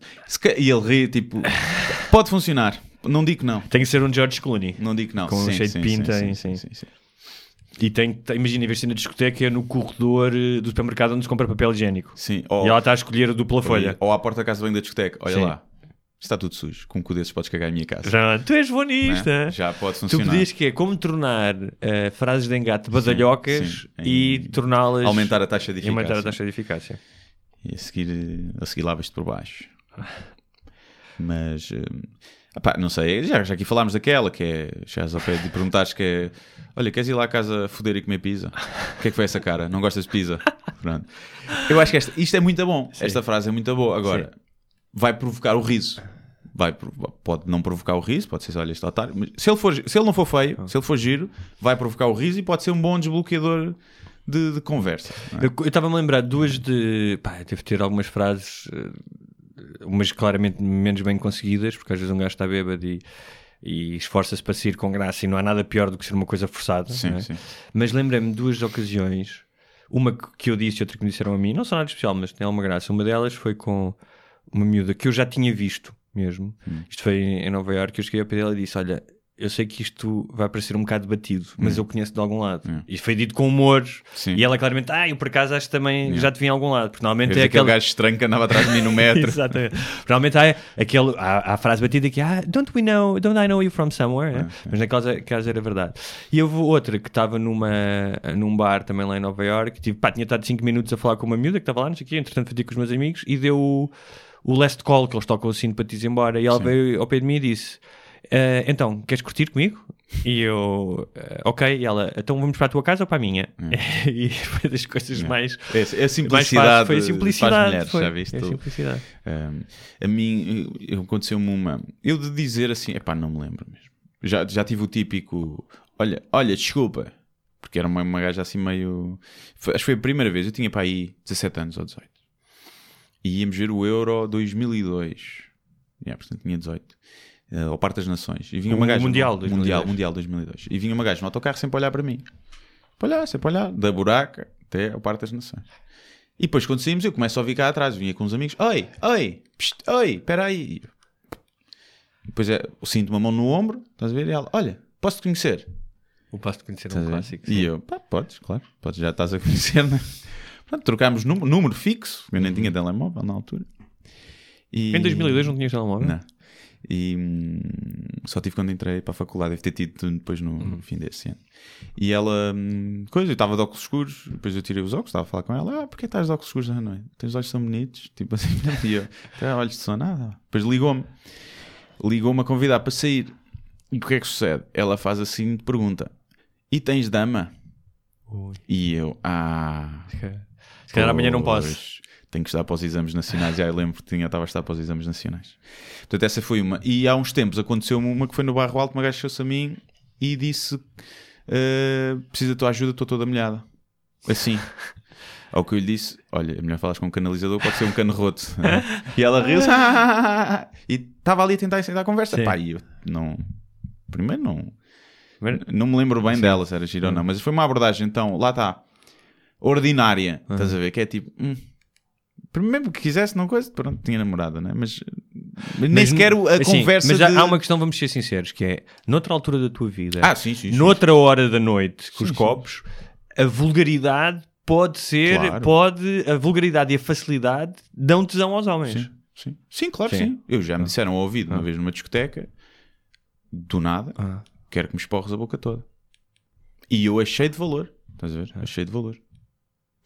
E ele ri, tipo, (laughs) pode funcionar. Não digo não. Tem que ser um George Clooney. Não digo não. Com um Sim, cheio de pinta sim, e- sim, sim. sim. E tem, tem- imagina, em vez de ser na discoteca, é no corredor eh, do supermercado onde se compra papel higiênico. Sim. E Ou, ela está a escolher a dupla folha. ou à porta da casa bem da discoteca. Olha lá. Está tudo sujo. Com um cu desses podes cagar à minha casa. Já, tu és Não é? Já pode Tu funcionar. pedias que é como tornar eh, frases de engate badalhocas sim. e Em- torná-las. Aumentar a taxa de e eficácia. aumentar a taxa de eficácia. E a seguir, a seguir lavas-te por baixo. Mas, hum, epá, não sei, já, já aqui falámos daquela que é, chegas ao pé de perguntares que é, olha, queres ir lá à casa foder e comer pizza? O que é que foi essa cara? Não gostas de pizza? Pronto. Eu acho que esta, isto é muito bom, esta frase é muito boa. Agora, vai provocar o riso. Vai, pode não provocar o riso, pode ser, olha, este otário. Mas se ele, for, se ele não for feio, se ele for giro, vai provocar o riso e pode ser um bom desbloqueador de, de conversa. é? Eu estava-me a lembrar duas de. Pá, devo ter algumas frases, eh, umas claramente menos bem conseguidas, porque às vezes um gajo está bêbado e, e esforça-se para sair com graça e não há nada pior do que ser uma coisa forçada. Sim, é? sim. Mas lembrei-me de duas ocasiões, uma que- que eu disse e outra que me disseram a mim, não são nada especial, mas tem alguma graça. Uma delas foi com uma miúda que eu já tinha visto mesmo. Hum. Isto foi em Nova Iorque. Eu cheguei ao pé dela e disse: Olha, eu sei que isto vai parecer um bocado batido, mas eu conheço de algum lado. Isto foi dito com humor. Hum. Sim. E ela claramente, ah, eu por acaso acho que também já te vi em algum lado. Porque normalmente Quer é aquele aquele. gajo estranho que andava atrás de mim no metro. (laughs) Exatamente. Normalmente há, aquele, há, há a frase batida que ah, don't we know, don't I know you from somewhere? né? Mas naquele caso era verdade. E houve outra que estava numa, num bar também lá em Nova York, tive, pá, tinha estado 5 minutos a falar com uma miúda que estava lá, não sei o quê, entretanto fui com os meus amigos e deu o, o last call, que eles tocam assim para te ir embora, e ela veio ao pé de mim e disse "Ah, então, queres curtir comigo? E eu, "Ah, ok, e ela, então vamos para a tua casa ou para a minha? (laughs) e foi das coisas mais... É, é a mais fáceis. simplicidade. foi a faz simplicidade. mulheres, foi, já viste? É a simplicidade. Um, a mim eu- aconteceu-me uma. Eu de dizer assim, epá, não me lembro mesmo. Já, já tive o típico, olha, olha, desculpa, porque era uma, uma gaja assim meio. foi- acho que foi a primeira vez, eu tinha para aí 17 anos ou 18. E íamos ver o Euro 2002. Yeah, portanto tinha 18. eh, ao Parque das Nações. E vinha O uma gaja. Mundial no- 2002. Mundial, Mundial 2002. E vinha uma gaja no autocarro sempre a olhar para mim. Para olhar, sempre a olhar, da buraca até ao Parque das Nações. E depois, quando saímos, eu começo a ouvir cá atrás. Vinha com uns amigos: Oi, oi, oi, espera aí. E depois é, eu sinto uma mão no ombro, estás a ver? E ela: Olha, posso te conhecer? O passo de conhecer Estás um clássico. E sim. eu, pá, podes, claro, podes, já estás a conhecer, né? Trocámos número, número fixo, eu nem tinha telemóvel na altura. E... Em 2002 não tinhas telemóvel? Não. E hum, só tive quando entrei para a faculdade, deve ter tido depois no, Uhum. fim desse ano. E ela, hum, coisa, eu estava de óculos escuros, depois eu tirei os óculos, estava a falar com ela, ah, porquê estás de óculos escuros? Não é? Teus olhos são bonitos, (laughs) tipo assim, e eu, "Ah, olhos de sono, nada. Depois ligou-me, ligou-me a convidar para sair. E o que é que sucede? Ela faz assim, pergunta, e tens dama? Ui. E eu, ah, Se calhar amanhã não posso. Tenho que estar para os exames nacionais. Já eu lembro que tinha, estava a estar para os exames nacionais. Portanto, essa foi uma. E há uns tempos aconteceu-me uma que foi no Barro Alto. Uma gaja chegou-se a mim e disse: "Ah, Precisa da tua ajuda, estou toda molhada. Assim. (laughs) Ao que eu lhe disse: Olha, é melhor falares com um canalizador, pode ser um cano roto. (laughs) e ela riu-se (laughs) e estava ali a tentar aceitar a conversa. Sim. Pá, e eu não. Primeiro, não. Não me lembro bem dela, se era giro ou não, mas foi uma abordagem, então, lá está. Ordinária, estás a ver? Que é tipo. Hum, mesmo que quisesse, não coisa, pronto, tinha namorada, né? Mas, mas nem sequer a assim, conversa. Mas há, de... há uma questão, vamos ser sinceros, que é noutra altura da tua vida, Ah, sim, sim. sim. noutra hora da noite, com Sim, os sim. copos, a vulgaridade pode ser, Claro. pode, a vulgaridade e a facilidade dão tesão aos homens. Sim, sim. Sim, claro, Sim. sim. Eu já me disseram ao ouvido uma vez numa discoteca, do nada, Ah. quero que me esporres a boca toda. E eu achei de valor, estás a ver? Achei de valor.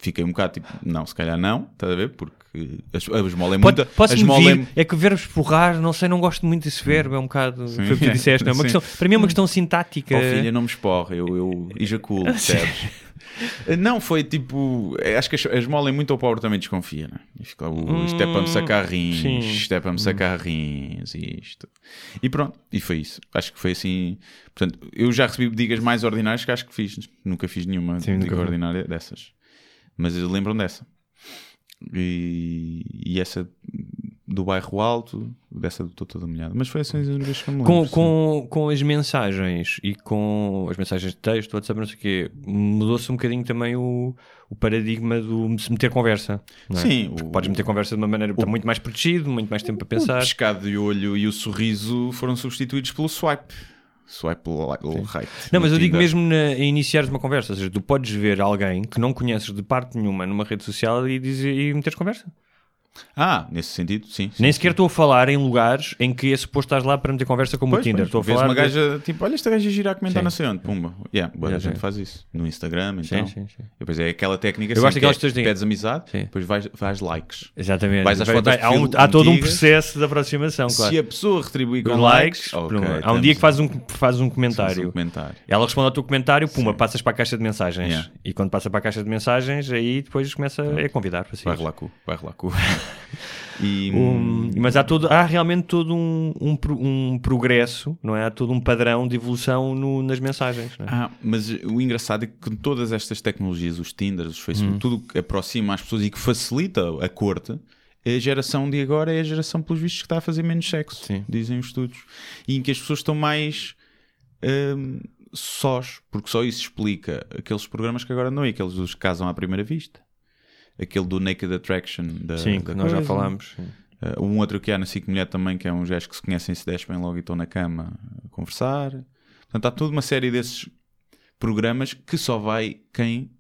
Fiquei um bocado tipo, não, se calhar não, estás a ver? Porque a, a esmola é Pode, muito. me esmola vir, é... que esporrar, não sei, não gosto muito desse verbo, é um bocado. Sim. Foi o que tu disseste, não é? Uma (laughs) Sim. questão, para mim é uma questão sintática. Oh filha, não me esporre, eu, eu ejaculo, (laughs) percebes? não, foi tipo. eh, Acho que a esmola é muito ao pobre também desconfia, né? E fica, uh, isto é para me sacar rins, sim. isto é para me sacar rins, isto. E pronto, e foi isso. Acho que foi assim. Portanto, eu já recebi digas mais ordinárias que acho que fiz. Nunca fiz nenhuma Sim, nunca ordinária dessas. Mas lembram dessa. E, e essa do bairro alto, dessa do Toda Molhada. Mas foi assim as únicas que eu me lembro. Com, com, com as mensagens e com as mensagens de texto, WhatsApp, não sei o quê, mudou-se um bocadinho também o, o paradigma do se meter conversa. é? Sim, Porque o- podes meter conversa de uma maneira está muito mais protegido, muito mais tempo para O pensar. pescado de olho e o sorriso foram substituídos pelo swipe. Swipe right. Não, mas eu digo mesmo na, em iniciares uma conversa, ou seja, tu podes ver alguém que não conheces de parte nenhuma numa rede social e, dizer, e meteres conversa. Ah, nesse sentido, sim. sim Nem sim. sequer estou a falar em lugares em que é suposto estás lá para meter conversa como Pois, o Tinder. pois, Estou a falar uma de- gaja, tipo, olha esta gaja gira a comentar Sim. sei onde, pumba. Yeah, boa Yeah, gente sim. faz isso. No Instagram, então. Sim, sim, sim. E depois é aquela técnica Eu assim, gosto que daquelas é, que- pedes amizade, Sim. depois vais, vais likes. Exatamente. Vais às Vai- fotos vai- há, um- há todo um processo de aproximação, claro. Se a pessoa retribuir com likes, likes, ok, pronto. há um dia que faz um, faz um faz um comentário. comentário. Ela responde ao teu comentário, puma, passas para a caixa de mensagens. E quando passa para a caixa de mensagens, aí depois começa a convidar para Vai seguir. lá cu, vai lá cu. (laughs) (laughs) E, Um, mas há, todo, há realmente todo um, um, um progresso, não é? Há todo um padrão de evolução no- nas mensagens. é? Ah, mas o engraçado é que com todas estas tecnologias, os Tinders, os Facebook, Hum. tudo que aproxima as pessoas e que facilita a corte, a geração de agora é a geração, pelos vistos, que está a fazer menos sexo, Sim. dizem os estudos. E em que as pessoas estão mais hum, sós, porque só isso explica aqueles programas que agora não é, aqueles dos que casam à primeira vista. Aquele do Naked Attraction da, Sim, da que nós já falámos. Uh, um outro que há na SIC Mulher também, que é uns gajos que se conhecem, se despem logo e estão na cama a conversar. Portanto, há toda uma série desses programas que só vai quem,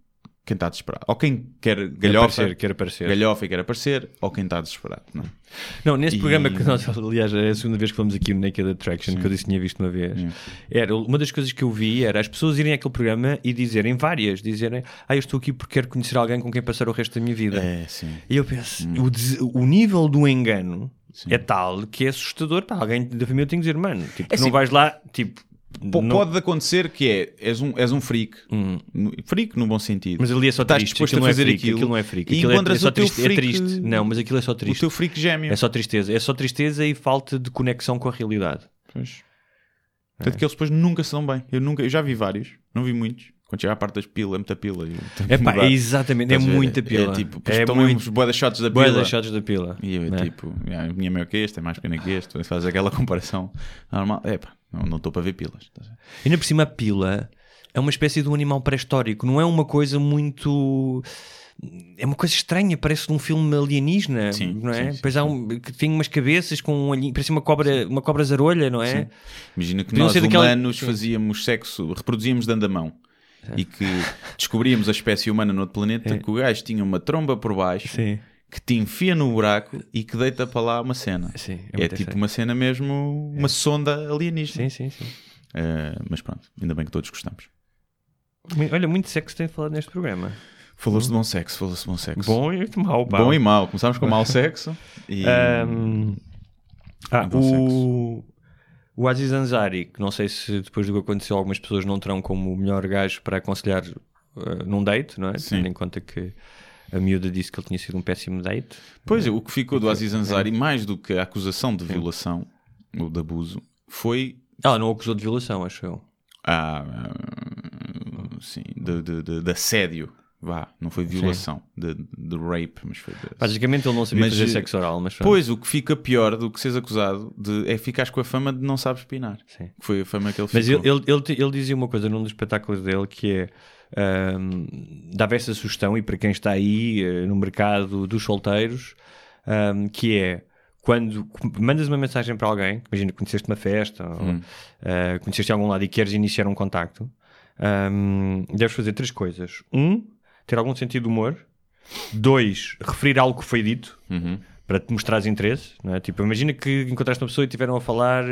quem está desesperado. Ou quem quer Quer galhofa, aparecer, quer aparecer. galhofa e quer aparecer, ou quem está desesperado. Não é? Não, nesse E- programa que nós, aliás, é a segunda vez que fomos aqui no Naked Attraction, que eu disse que tinha visto uma vez. Sim. Era uma das coisas que eu vi era as pessoas irem àquele programa e dizerem várias, dizerem, ah, eu estou aqui porque quero conhecer alguém com quem passar o resto da minha vida. É, sim. E eu penso, o, des- o nível do engano Sim. é tal que é assustador. Pá, alguém da família tem que dizer, mano, tipo, É não assim, vais lá, tipo. Po- não- Pode acontecer que é, és um, és um freak, No- freak no bom sentido. Mas ali é só Estás triste. disposto aquilo a é fazer freak, aquilo, aquilo não é freak. e Aquilo é, é só o teu triste, é freak- triste. Não, mas aquilo é só o triste. teu freak gêmeo. É só tristeza. É só tristeza e falta de conexão com a realidade. Pois. Tanto que eles depois nunca se dão bem. Eu, nunca, eu já vi vários, não vi muitos. Quando chega à parte das pilas, é muita pila. É pá, é exatamente, é Estás muita pila. É tipo, é estão muito. boa shots da pila. das shots da pila. E eu é tipo, "Ah, a minha é maior que este, é mais pequena que este. Faz aquela (laughs) comparação normal. É pá, não não estou para ver pilas. a ver? Ainda por cima a pila é uma espécie de um animal pré-histórico, não é uma coisa muito. É uma coisa estranha, parece de um filme alienígena, Sim, não é? sim, sim, Depois há um que tem umas cabeças com um olhinho, parece uma cobra, uma cobra zarolha, não é? Imagina que Podiam nós daquela- humanos fazíamos sexo, reproduzíamos de andamão. E que descobríamos a espécie humana no outro planeta que o gajo tinha uma tromba por baixo Sim. Que te enfia no buraco e que deita para lá uma cena. Sim, é é tipo uma cena mesmo, uma sonda alienígena. Sim, sim, sim. Eh, mas pronto, ainda bem que todos gostamos. Olha, muito sexo tem falado neste programa. Falou-se de bom sexo, falou-se de bom sexo. Bom e mau, pá. Bom e mau. Começámos com mau sexo (laughs) e. Ahm, ah, Bom o, o Aziz Ansari, que não sei se depois do que aconteceu algumas pessoas não terão como o melhor gajo para aconselhar eh, num date, não é? Sim. Tendo em conta que a miúda disse que ele tinha sido um péssimo date. Pois é, o que ficou do Aziz Ansari, mais do que a acusação de violação ou de abuso, foi Ela não o acusou de violação, acho eu. a. ah, sim, de, de, de- de assédio. Vá, não foi violação, de, de rape, mas foi de. Basicamente ele não sabia Mas, fazer eh, sexo oral, mas pronto. Pois, o que fica pior do que seres acusado de, é ficares com a fama de não sabes pinar. Sim. Foi a fama que ele Mas ficou. ele, ele, ele, ele dizia uma coisa num dos espetáculos dele que é ahm, dava essa sugestão e para quem está aí eh, no mercado dos solteiros ahm, que é quando mandas uma mensagem para alguém, imagina que conheceste uma festa ou ah, conheceste algum lado e queres iniciar um contacto, ahm, deves fazer três coisas. Um, ter algum sentido de humor. Dois, referir algo que foi dito para te mostrares interesse. Não é? Tipo, imagina que encontraste uma pessoa e tiveram a falar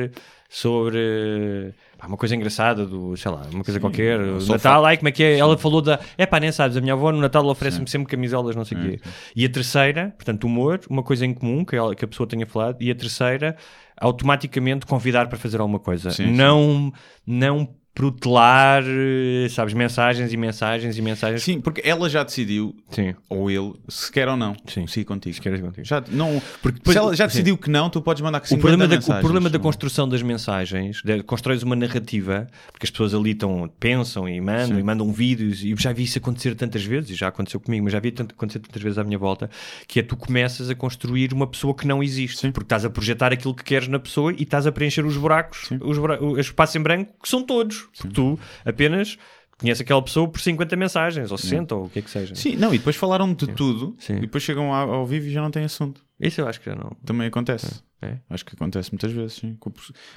sobre pá, uma coisa engraçada do, sei lá, uma coisa qualquer. o só Natal, ai, como é que é? Ela falou da. É pá, nem sabes, a minha avó no Natal oferece-me sempre camisolas, não sei o quê. E a terceira, portanto, humor, uma coisa em comum que, ela- que a pessoa tenha falado. E a terceira, automaticamente convidar para fazer alguma coisa. Sim, sim. não, não protelar, eh, sabes, mensagens e mensagens e mensagens. Sim, porque ela já decidiu, Sim. ou ele, se quer ou não, Sim. seguir contigo. Se queres contigo. Já, não, porque depois- se ela já sim. decidiu que não, tu podes mandar que O problema, da, o problema da construção das mensagens, de, constróis uma narrativa, porque as pessoas ali estão, pensam e mandam, e mandam vídeos, e eu já vi isso acontecer tantas vezes, e já aconteceu comigo, mas já vi tanto, acontecer tantas vezes à minha volta, que é tu começas a construir uma pessoa que não existe, porque estás a projetar aquilo que queres na pessoa e estás a preencher os buracos, os, bura- o espaço em branco, que são todos, porque tu apenas conheces aquela pessoa por 50 mensagens, ou 60, ou o que é que seja. Sim, não, e depois falaram de tudo, Sim. e depois chegam ao, ao vivo e já não têm assunto. Isso eu acho que já não. Também acontece. É. Acho que acontece muitas vezes, sim.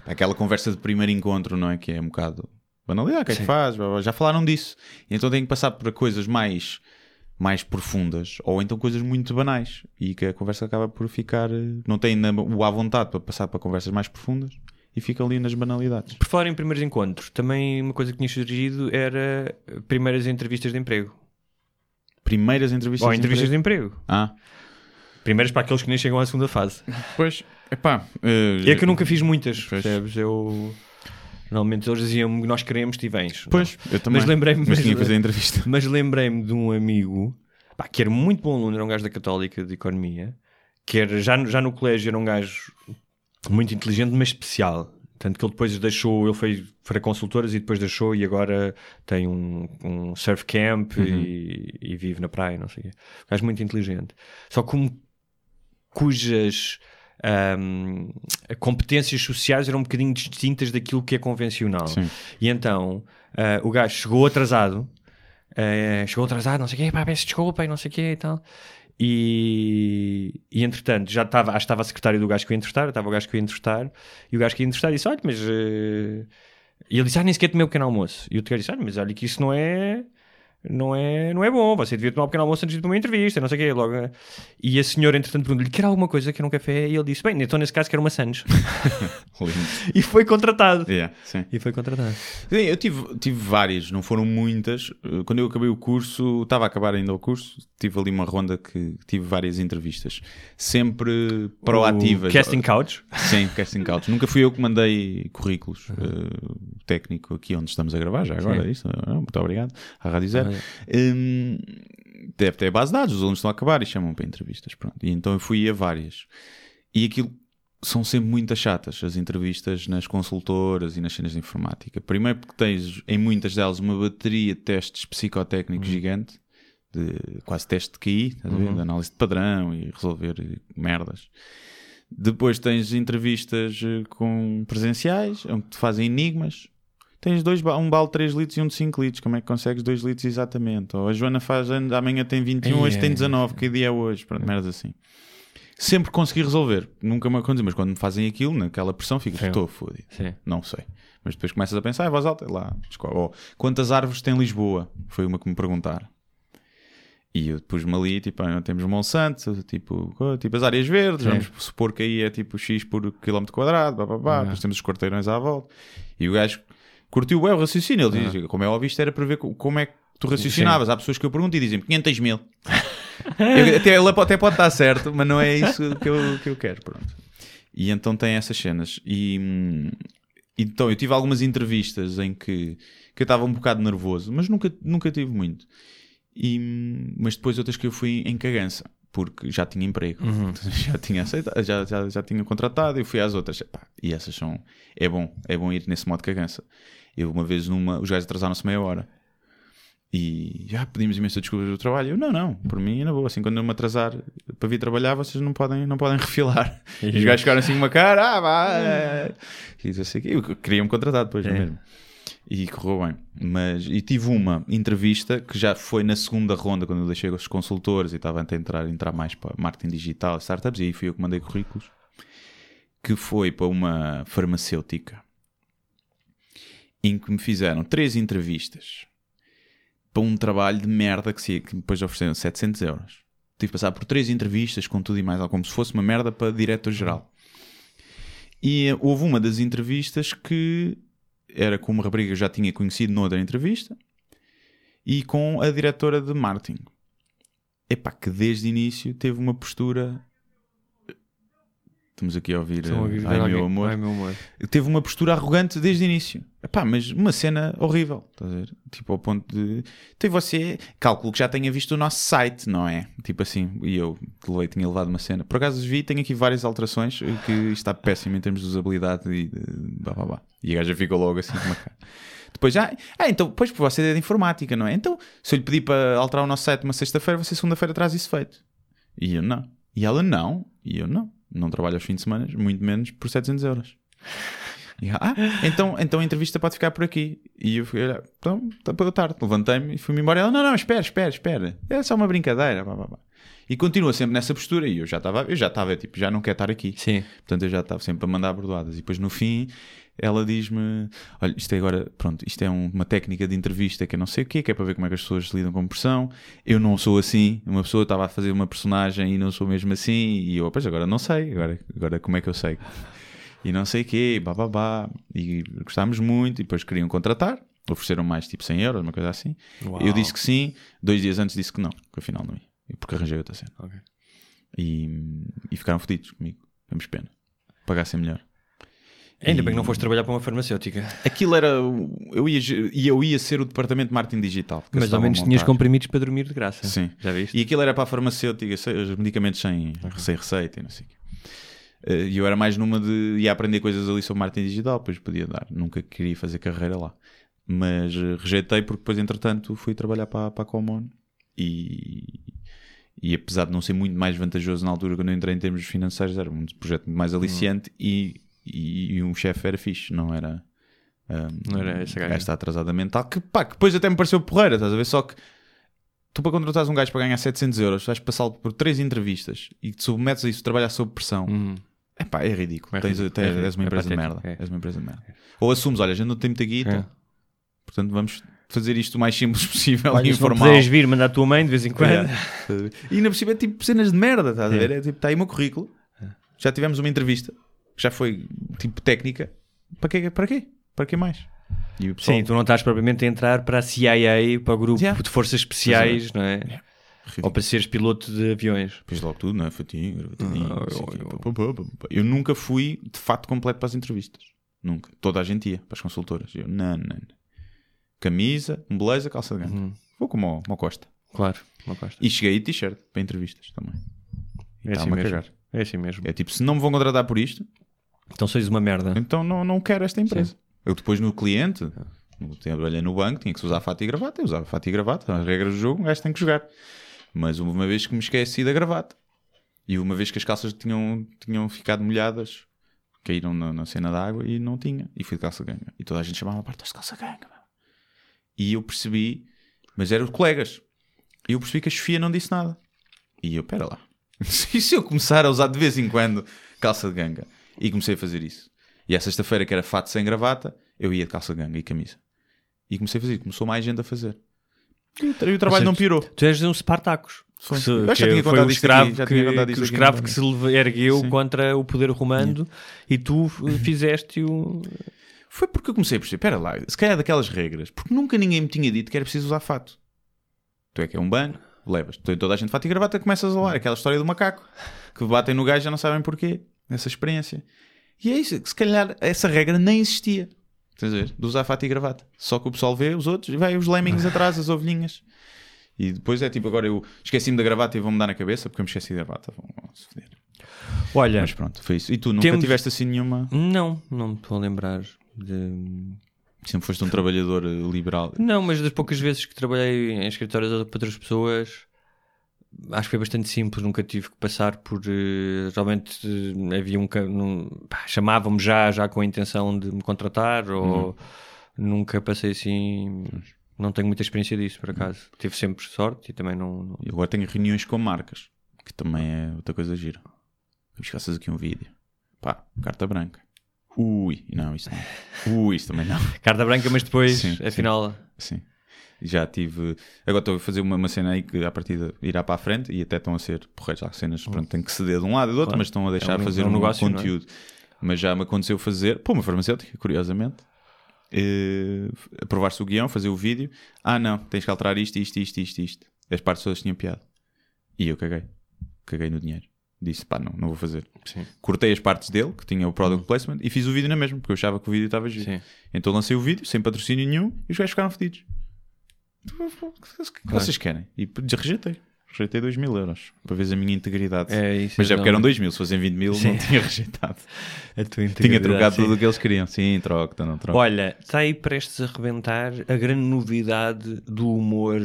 Aquela conversa de primeiro encontro, não é? Que é um bocado banalidade, o que é que faz? Já falaram disso. E então tem que passar para coisas mais, mais profundas, ou então coisas muito banais. E que a conversa acaba por ficar. eh, Não tem o à vontade para passar para conversas mais profundas e fica ali nas banalidades. Por falar em primeiros encontros, também uma coisa que tinha surgido era primeiras entrevistas de emprego. Primeiras entrevistas. Ou de entrevistas de emprego. emprego. Ah, Primeiras para aqueles que nem chegam à segunda fase. pois, epá. eh, É que eu nunca fiz muitas, Pois. percebes? Eu. Normalmente eles diziam nós queremos, te vens. Pois, eu também. Mas lembrei-me- Mas mas-. (laughs) Mas lembrei-me de um amigo pá, que era muito bom aluno, era um gajo da Católica de Economia, que era, já, no- já no colégio era um gajo muito inteligente, mas especial. Tanto que ele depois deixou, ele foi para consultoras e depois deixou e agora tem um, um surf camp e, e vive na praia, não sei o quê. Um gajo muito inteligente. Só como cujas ahm, competências sociais eram um bocadinho distintas daquilo que é convencional. Sim. E então ah, o gajo chegou atrasado, ah, chegou atrasado, não sei o quê, pá, peço desculpa e não sei o quê e tal. E, e entretanto, já estava, estava a secretário do gajo que ia entrevistar, estava o gajo que ia entrevistar, e o gajo que ia entrevistar disse: Olha, mas. eh", E ele disse: Ah, nem sequer tomei o pequeno almoço. E o gajo disse: Olha, mas olha que isso não é. Não é, não é bom, você devia tomar um pequeno almoço antes de uma entrevista, não sei o quê. Logo, eh. e a senhora, entretanto, perguntou-lhe: Quer alguma coisa? Quer um café? E ele disse: Bem, então nesse caso quero uma Sandes. (laughs) (laughs) E foi contratado. Yeah, sim. E foi contratado. Sim, eu tive, tive várias, não foram muitas. Uh, Quando eu acabei o curso, estava a acabar ainda o curso, tive ali uma ronda que tive várias entrevistas. Sempre proativas. O casting Couch. Sim, casting couch. Nunca fui eu que mandei currículos uh, técnico aqui onde estamos a gravar, já agora, Sim. isso. Ah, Muito obrigado à Rádio Zero. Hum, deve ter base de dados, os alunos estão a acabar e chamam para entrevistas. Pronto. E então eu fui a várias. E aquilo são sempre muito chatas, as entrevistas nas consultoras e nas cenas de informática. Primeiro porque tens em muitas delas uma bateria de testes psicotécnicos gigante, de quase teste de QI, ver? de análise de padrão e resolver merdas. Depois tens entrevistas eh, com presenciais, onde te fazem enigmas. Tens dois, um balde de 3 litros e um de 5 litros, como é que consegues 2 litros exatamente? Ou a Joana faz anos, amanhã tem 21, hoje Ai, tem ai, 19, que dia é hoje? Pronto, merdas assim. Sempre consegui resolver, nunca me aconteceu, mas quando me fazem aquilo, naquela pressão, fico, estou fodido. Não sei. Mas depois começas a pensar, ah, voz alta, lá. Ou, quantas árvores tem Lisboa? Foi uma que me perguntaram. E eu pus-me ali, tipo, ah, temos Monsanto, tipo, tipo as áreas verdes, Sim. vamos supor que aí é tipo X por quilómetro quadrado, blá, blá, blá. depois temos os quarteirões à volta. E o gajo curtiu bem o raciocínio. Ele diz, como é óbvio, isto era para ver co- como é que tu raciocinavas. Há pessoas que eu pergunto e dizem 500 mil. (laughs) Eu- até, ele até pode estar certo, mas não é isso que eu, que eu quero. Pronto. E então tem essas cenas. E hum, então eu tive algumas entrevistas em que, que eu estava um bocado nervoso, mas nunca, nunca tive muito. E, hum, mas depois outras que eu fui em cagança, porque já tinha emprego, (laughs) já tinha aceitado, já, já, já tinha contratado, eu fui às outras. Epá, e essas são. É bom, é bom ir nesse modo de cagança. Eu uma vez numa, os gajos atrasaram-se meia hora. E já pedimos imensa desculpa do trabalho. Eu, não, não, por mim, na boa. Assim, quando eu me atrasar para vir trabalhar, vocês não podem, não podem (laughs) refilar. E os gajos ficaram assim com uma cara, ah, vá. (laughs) é. E que eu queria me contratar depois, não é mesmo? E correu bem. Mas, e tive uma entrevista que já foi na segunda ronda, quando eu deixei os consultores e estava a tentar entrar mais para marketing digital, startups, e aí fui eu que mandei currículos, que foi para uma farmacêutica, em que me fizeram três entrevistas para um trabalho de merda que, se, que depois ofereceram 700 euros. Tive que passar por três entrevistas com tudo e mais, como se fosse uma merda para diretor-geral. E eh, houve uma das entrevistas que era com uma rapariga que eu já tinha conhecido noutra entrevista e com a diretora de marketing. Epá, que desde o início teve uma postura. Estamos aqui a ouvir. A eh, ouvir Ai, alguém- meu amor. Ai, meu amor. Teve uma postura arrogante desde o início. Epá, mas uma cena horrível. Estás a ver? Tipo, ao ponto de. Então você. Cálculo que já tenha visto o nosso site, não é? Tipo assim. E eu levei, tinha levado uma cena. Por acaso vi, tenho aqui várias alterações eh, que está péssimo em termos de usabilidade e de. Blá, blá, blá. E a gaja ficou logo assim com uma cara. Depois, ah, ah, então, pois, você é de informática, não é? Então, se eu lhe pedir para alterar o nosso site uma sexta-feira, você segunda-feira traz isso feito. E eu não. E ela não. E eu não. Não trabalho aos fins de semana, muito menos por 700 euros. E ah, então, então a entrevista pode ficar por aqui. E eu fiquei, então, está para tarde. Levantei-me e fui-me embora. Ela, não, não, espera, espera, espera. É só uma brincadeira. Blá, blá, blá. E continua sempre nessa postura. E eu já estava, eu já estava, tipo, já não quero estar aqui. Sim. Portanto, eu já estava sempre a mandar bordoadas. E depois no fim, ela diz-me: Olha, isto é agora, pronto, isto é um- uma técnica de entrevista que eu não sei o quê, que é para ver como é que as pessoas lidam com pressão. Eu não sou assim. Uma pessoa estava a fazer uma personagem e não sou mesmo assim. E eu, pois agora não sei. Agora, agora como é que eu sei? E não sei o quê, babá. E gostámos muito. E depois queriam contratar. Ofereceram mais tipo 100 euros, uma coisa assim. Eu disse que sim. Dois dias antes disse que não, que afinal não ia. Porque arranjei outra cena. Ok. E, e ficaram fodidos comigo. Temos pena. Pagassem melhor. Ainda E- bem que não foste trabalhar para uma farmacêutica. Aquilo era. Eu ia, e eu ia ser o departamento de marketing digital. Mas ao menos tinhas comprimidos para dormir de graça. Sim. Já viste? E aquilo era para a farmacêutica, os medicamentos sem, sem receita e não sei o quê. Eh, E eu era mais numa de ia aprender coisas ali sobre marketing digital, depois podia dar. Nunca queria fazer carreira lá. Mas eh, rejeitei porque depois, entretanto, fui trabalhar para, para a Common e, e apesar de não ser muito mais vantajoso na altura quando eu entrei em termos financeiros, era um projeto mais aliciante e, e, e um chefe era fixe, não era. Não era gaja. gajo está atrasada mental, que pá, que depois até me pareceu porreira, estás a ver? Só que tu para contratares um gajo para ganhar 700 euros, vais passá-lo por três entrevistas e te submetes a isso, trabalhar sob pressão. Hum. É é ridículo. É Tens, ridículo, tens- é és uma é empresa de merda. é. És uma empresa de merda. Ou assumes, olha, a gente não tem muita guita, É. portanto vamos fazer isto o mais simples (laughs) possível Olha, e informal. puderes vir mandar a tua mãe de vez em quando. É. E ainda por cima é tipo cenas de merda, estás a ver? É tipo, está aí o meu currículo. Já tivemos uma entrevista, que já foi tipo técnica. Para quê? Para quê? Para quê mais? Pessoal, Sim, tu não estás propriamente a entrar para a CIA, para o grupo Yeah. de forças especiais, não é? Ridículo. Ou para seres piloto de aviões. Fiz logo tudo, não é? Fatinho, gravatinho, Ah, eu-. Eu nunca fui de fato completo para as entrevistas. Nunca. Toda a gente ia para as consultoras. Eu, não, não, não. Camisa, um blazer, calça de ganga. Vou como ao, como ao Costa. Claro, não gosto. E cheguei de t-shirt para entrevistas também. E É assim mesmo. cagar. É assim mesmo. É tipo, se não me vão contratar por isto, Então sois uma merda. então não, não quero esta empresa. Eu depois no cliente, no- trabalhei no banco, tinha que se usar fato e gravata, eu usava fato e gravata, as regras do jogo, um gajo tem que jogar. Mas uma vez que me esqueci da gravata e uma vez que as calças tinham, tinham ficado molhadas caíram na, na cena da água e não tinha. E fui de calça ganga. E toda a gente chamava a parte, estás de calça ganga. Meu." E eu percebi, mas eram colegas. E eu percebi que a Sofia não disse nada. E eu, pera lá. (laughs) E se eu começar a usar de vez em quando calça de ganga? E comecei a fazer isso. E à sexta-feira, que era fato sem gravata, eu ia de calça de ganga e camisa. E comecei a fazer. Começou mais gente a fazer. E o, tra- o trabalho não pirou. Tu és um Spartacus. Que se- Eu já tinha contado o isto aqui, já tinha contado que isto o escravo que se ergueu Sim. contra o poder romano e tu fizeste o. Foi porque eu comecei a perceber, espera lá, se calhar daquelas regras, porque nunca ninguém me tinha dito que era preciso usar fato. Tu é que é um banco, levas. Tu, toda a gente fato e gravata começas a lá. Aquela história do macaco, que batem no gajo e já não sabem porquê. Essa experiência. E é isso, se calhar essa regra nem existia. Estás a ver? De usar fato e gravata. Só que o pessoal vê os outros e vai os lemmings atrás, as ovelhinhas. E depois é tipo, agora eu esqueci-me da gravata e vou-me dar na cabeça porque eu me esqueci da gravata. Vão vão se foder. Olha, Mas pronto, foi isso. E tu nunca Temos- tiveste assim nenhuma. não, não me estou a lembrar de. Sempre foste um trabalhador liberal. Não, mas das poucas vezes que trabalhei em escritórios para outras pessoas, acho que foi bastante simples. Nunca tive que passar por. eh, Realmente eh, havia um. Chamavam-me já, já com a intenção de me contratar, ou nunca passei assim. Não tenho muita experiência disso, por acaso. Tive sempre sorte e também não. não- agora tenho reuniões com marcas, que também é outra coisa gira. Caças aqui um vídeo. Pá, carta branca. Ui, não, isso não. Ui, isso também não. (laughs) Carta branca, mas depois, Sim, sim. afinal. Sim. Já tive. Agora estou a fazer uma, uma cena aí que à partida irá para a frente e até estão a ser porreiros. Há cenas, pronto, tem que ceder de um lado e do outro, Claro. mas estão a deixar É um- fazer é um um, negócio, é? conteúdo. Mas já me aconteceu fazer, pô, uma farmacêutica, curiosamente, eh, aprovar-se o guião, fazer o vídeo. Ah, não, tens que alterar isto, isto, isto, isto, isto. As partes todas tinham piada. E eu caguei. Caguei no dinheiro. Disse, pá, não, não vou fazer. Sim. Cortei as partes dele, que tinha o product placement, e fiz o vídeo na mesma, porque eu achava que o vídeo estava giro. Sim. Então lancei o vídeo, sem patrocínio nenhum, e os gajos ficaram fedidos. O que vocês querem? E rejeitei. Rejeitei 2 mil euros para ver a minha integridade. É isso. Mas é porque eram não- 2 mil, se fossem 20 mil, Sim. não tinha rejeitado. (laughs) Tinha trocado sim. tudo o que eles queriam. Sim, troca, não troca. Olha, está aí prestes a rebentar a grande novidade do humor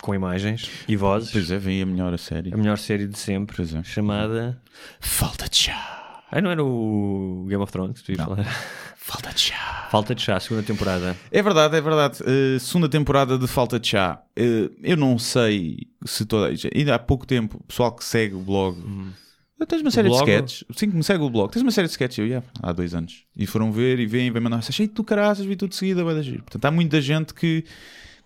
com imagens e vozes. Pois é, vem a melhor série. A melhor série de sempre, Pois é. chamada. Falta de chá. Ah, não era o Game of Thrones que tu ias Não. falar? (laughs) Falta de chá. Falta de chá, segunda temporada. É verdade, é verdade. Uh, segunda temporada de Falta de Chá. Uh, eu não sei se toda. Ainda há pouco tempo, o pessoal que segue o blog. Tens uma série blog? de sketches. Sim, que me segue o blog. Tens uma série de sketches, eu ia há dois anos. E foram ver e vêm e vêm mandar. Achei tu caraças, vi tudo de seguida, vai dar giro. Portanto, há muita gente que,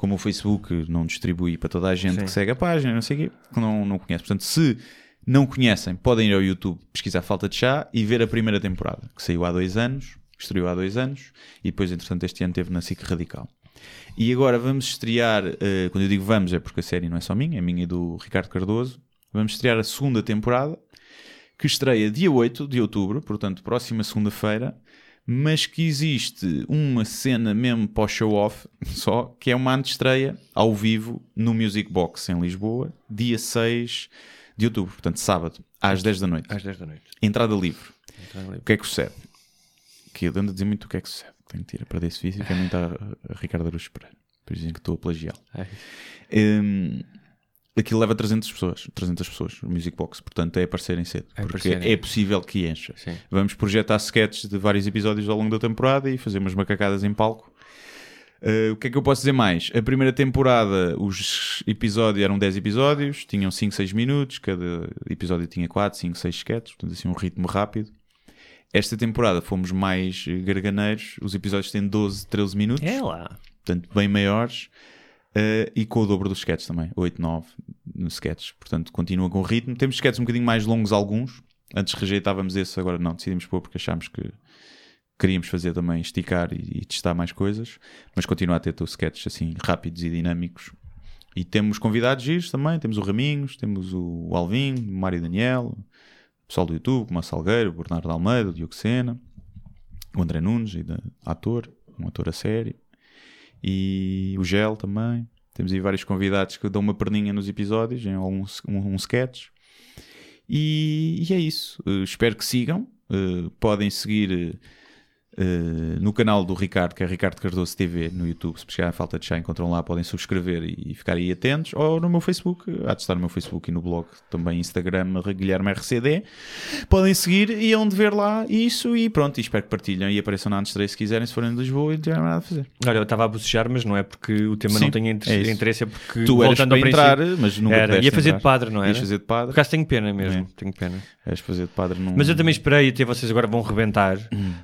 como o Facebook não distribui para toda a gente Sim. que segue a página, não sei o quê, que não, não conhece. Portanto, se não conhecem, podem ir ao YouTube pesquisar Falta de Chá e ver a primeira temporada, que saiu há dois anos, estreou há dois anos, e depois, entretanto, este ano teve na SIC Radical. E agora vamos estrear, eh, quando eu digo vamos é porque a série não é só minha, é minha e do Ricardo Cardoso, vamos estrear a segunda temporada, que estreia dia 8 de outubro, portanto, próxima segunda-feira, mas que existe uma cena mesmo para o show-off, (laughs) só, que é uma antestreia ao vivo no Music Box em Lisboa, dia 6 de outubro, portanto, sábado, às 10 da noite. Às 10 da noite. Entrada livre. O que é que sucede? Que eu ando a dizer muito o que é que sucede. Tenho que tirar para desse vídeo que é muito a, a Ricardo Araújo Pereira. Depois dizem que estou a plagiá-lo. Ai. Aquilo leva 300 pessoas, 300 pessoas, o Music Box, portanto é aparecerem cedo, É porque aparecerem. é possível que encha. Sim. Vamos projetar sketches de vários episódios ao longo da temporada e fazer umas macacadas em palco. Uh, o que é que eu posso dizer mais? A primeira temporada, os episódios eram 10 episódios, tinham 5, 6 minutos, cada episódio tinha 4, 5, 6 sketches, portanto assim um ritmo rápido. Esta temporada fomos mais garganeiros, os episódios têm 12, 13 minutos É lá. portanto, bem maiores, eh, e com o dobro dos sketches também, 8, 9 nos sketches. Portanto, continua com o ritmo. Temos sketches um bocadinho mais longos, alguns. Antes rejeitávamos esse, agora não, decidimos pôr porque achámos que queríamos fazer também, esticar e, e testar mais coisas, mas continua a ter os sketches assim rápidos e dinâmicos. E temos convidados giros também, temos o Raminhos, temos o Alvin, o Mário Daniel, o pessoal do YouTube, como a Salgueiro, o Bernardo Almeida, o Diogo Sena, o André Nunes, ator, um ator a sério e o Gel também. Temos aí vários convidados que dão uma perninha nos episódios, em algum um, um sketch. E, e é isso. Uh, espero que sigam. Uh, podem seguir uh, eh, no canal do Ricardo, que é Ricardo Cardoso TV, no YouTube. Se pesquisarem Falta de Chá, encontram lá, podem subscrever e, e ficar aí atentos. Ou no meu Facebook, há de estar no meu Facebook e no blog, também Instagram, Guilherme RCD. Podem seguir e onde ver lá isso e pronto. E espero que partilhem e apareçam na Antes se quiserem, se forem de Lisboa e não tiverem nada a fazer. Olha, eu estava a bocejar, mas não é porque o tema Sim, não tenha inter- é interesse, é porque Tu eras voltando para entrar, mas nunca era. Ia fazer entrar. de padre, não era? Ias fazer de padre. Por acaso tenho pena mesmo, É. tenho pena. És fazer de padre num... Mas eu também esperei até vocês agora vão rebentar,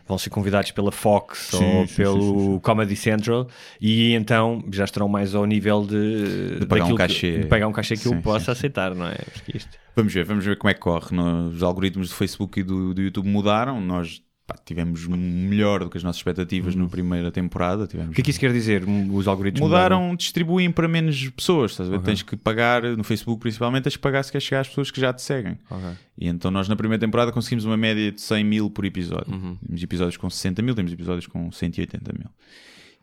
vão ser convidados pela Fox. Sim, ou sim, pelo sim, Comedy Central e então já estarão mais ao nível de, De pagar um daquilo que- cachê. de pagar um cachê que eu possa aceitar, não é? Isto- Vamos ver, vamos ver como é que corre. Os algoritmos do Facebook e do, do YouTube mudaram. Nós pá, tivemos melhor do que as nossas expectativas na primeira temporada. Tivemos O que é que isso quer dizer? Os algoritmos mudaram, distribuem para menos pessoas. Estás a ver? Tens que pagar, no Facebook principalmente, tens que pagar se queres chegar às pessoas que já te seguem. Ok. E então nós na primeira temporada conseguimos uma média de 100 mil por episódio. Uhum. Temos episódios com 60 mil, temos episódios com 180 mil.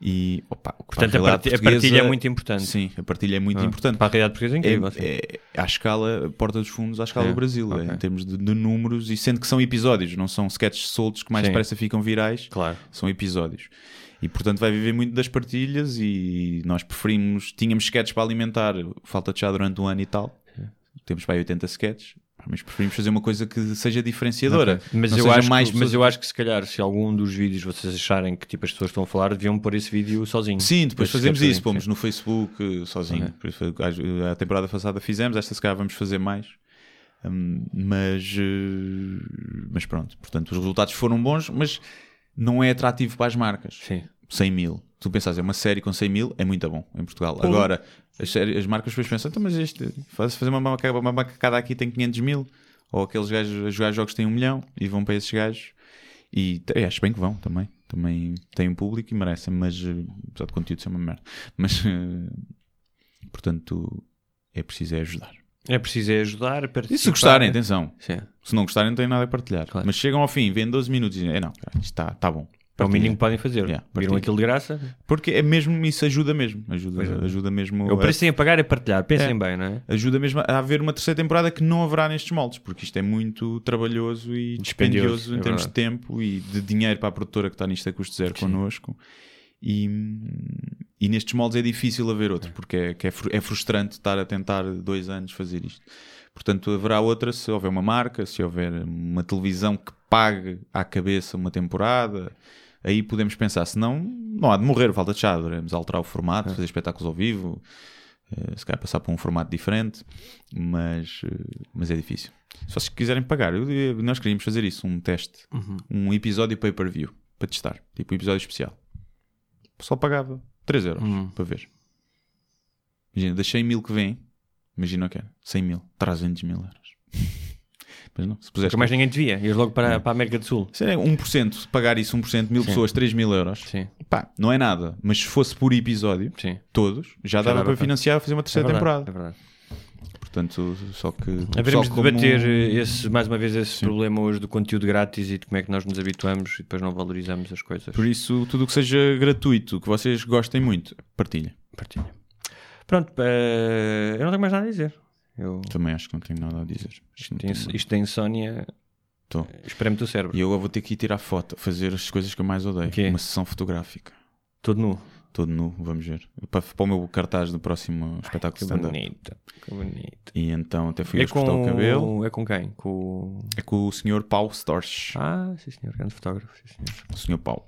E, opa, Portanto, a, a partilha é muito importante. Sim, a partilha é muito Ah. importante. Para a realidade portuguesa é incrível. É, é à escala, Porta dos Fundos, à escala É, do Brasil, é, ok. em termos de, de números, e sendo que são episódios, não são sketches soltos que mais Sim. depressa ficam virais, Claro. são episódios. E portanto vai viver muito das partilhas e nós preferimos, tínhamos sketches para alimentar, falta de chá durante um ano e tal, temos para aí 80 sketches, mas preferimos fazer uma coisa que seja diferenciadora. Ok. Mas, eu seja acho mais que, mas eu acho que se calhar, se algum dos vídeos vocês acharem que tipo, as pessoas estão a falar, deviam pôr esse vídeo sozinho. Sim, depois Esse fazemos isso, pomos sim. no Facebook eh, sozinho. Por isso, A temporada passada fizemos, esta se calhar vamos fazer mais. Hum, mas, eh, mas pronto, portanto, os resultados foram bons, mas não é atrativo para as marcas. Sim. 100 mil. Tu pensas, é uma série com 100 mil, é muito bom em Portugal. Agora, as, séries- as marcas depois pensam, então, mas este, faz fazer uma, maca- uma macacada aqui tem 500 mil, ou aqueles gajos a jogar jogos têm um milhão e vão para esses gajos. E acho bem que vão também. Também têm um público e merecem, mas eh, apesar de conteúdo ser uma merda. Mas, eh, portanto, é preciso é ajudar. É preciso é ajudar, E participar. se gostarem, atenção. Sim. Se não gostarem, não têm nada a partilhar. Claro. Mas chegam ao fim, vêm 12 minutos e dizem, é não, isto está tá bom. É o mínimo que podem fazer. Yeah, Viram aquilo de graça? Porque é mesmo, isso ajuda mesmo. Ajuda, é. ajuda mesmo. O a- preço sem a pagar é partilhar. Pensem É. bem, não é? ajuda mesmo a haver uma terceira temporada que não haverá nestes moldes, porque isto é muito trabalhoso e Dispendioso, dispendioso em é termos de tempo e de dinheiro para a produtora que está nisto a custo zero connosco. E, e nestes moldes é difícil haver outro, porque é, que é, fru- é frustrante estar a tentar dois anos fazer isto. Portanto, haverá outra se houver uma marca, se houver uma televisão que pague à cabeça uma temporada. Aí podemos pensar, se não, não há de morrer, falta de chá, devemos alterar o formato, fazer espetáculos ao vivo, eh, se calhar passar para um formato diferente, mas, eh, mas é difícil. Se vocês quiserem pagar, eu nós queríamos fazer isso, um teste, um episódio pay-per-view, para testar, tipo um episódio especial. O pessoal pagava 3 euros para ver. Imagina, das 100 mil que vem, imagina o que é, 100 mil, 300 mil euros. Mas não, se Porque mais ninguém te via. Ias logo para, para a América do Sul. se é 1%, pagar isso 1%, mil Sim. pessoas, 3 mil euros, Sim, pá, não é nada. Mas se fosse por episódio, sim. todos, já, dava, dava para para- financiar fazer uma É terceira verdade, temporada. é verdade. Portanto, só que. Haveremos de debater esse, mais uma vez esse problema hoje do conteúdo grátis e de como é que nós nos habituamos e depois não valorizamos as coisas. Por isso, tudo o que seja gratuito, que vocês gostem muito, partilha. Partilha. Pronto, eh, eu não tenho mais nada a dizer. Eu, Também acho que não tenho nada a dizer. Isto tem- isto da insónia Tô. espreme-te o cérebro. E eu vou ter que ir tirar foto, fazer as coisas que eu mais odeio. quê? Uma sessão fotográfica. Todo nu. Todo nu, vamos ver. Para, para o meu cartaz do próximo espetáculo Que stand-up. bonito. Que bonito. E então até fui É a cortar o cabelo. é com quem? Com. É com o Sr. Paulo Storch. Ah, sim senhor, grande fotógrafo. Sim, senhor. O Sr. Paulo.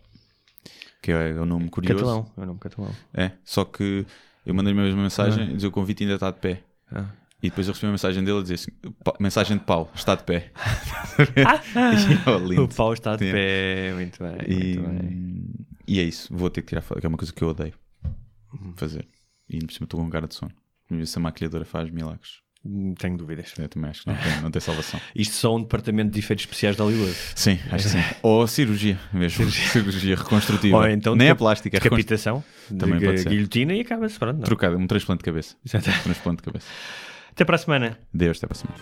Que é, o nome curioso. Catalão, é o nome catalão. É, só que eu mandei-lhe a mesma mensagem, dizer o convite ainda está de pé. Ah. E depois eu recebi uma mensagem dele a dizer assim, "Pa- mensagem de Paulo, está de pé. (laughs) e, eu, lindo. O pau está de Sim. pé, muito bem, E, muito bem. e é isso, vou ter que tirar foto, que é uma coisa que eu odeio Uhum. fazer. E por cima estou com cara de sono. Vamos ver se a maquilhadora faz milagres. Hum, Tenho dúvidas. Eu também acho que não tem, não tem salvação. (laughs) Isto só um departamento de efeitos especiais de Hollywood. Sim, acho que sim. (laughs) Ou cirurgia mesmo. Cirurgia, reconstrutiva. Ou então Nem a plástica, é reconstru- Decapitação, Também de pode ser. guilhotina e acaba-se. Não. trocada, um transplante de cabeça. Exato. Um transplante de cabeça. Até para a semana. Deus, até para a semana.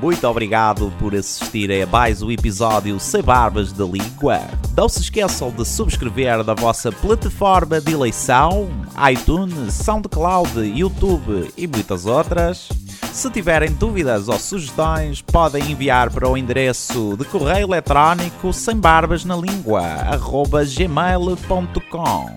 Muito obrigado por assistir a mais um episódio Sem Barbas da Língua. Não se esqueçam de subscrever na vossa plataforma de eleição, iTunes, SoundCloud, YouTube e muitas outras. Se tiverem dúvidas ou sugestões, podem enviar para o endereço de correio eletrónico sem barbas na língua, gmail.com.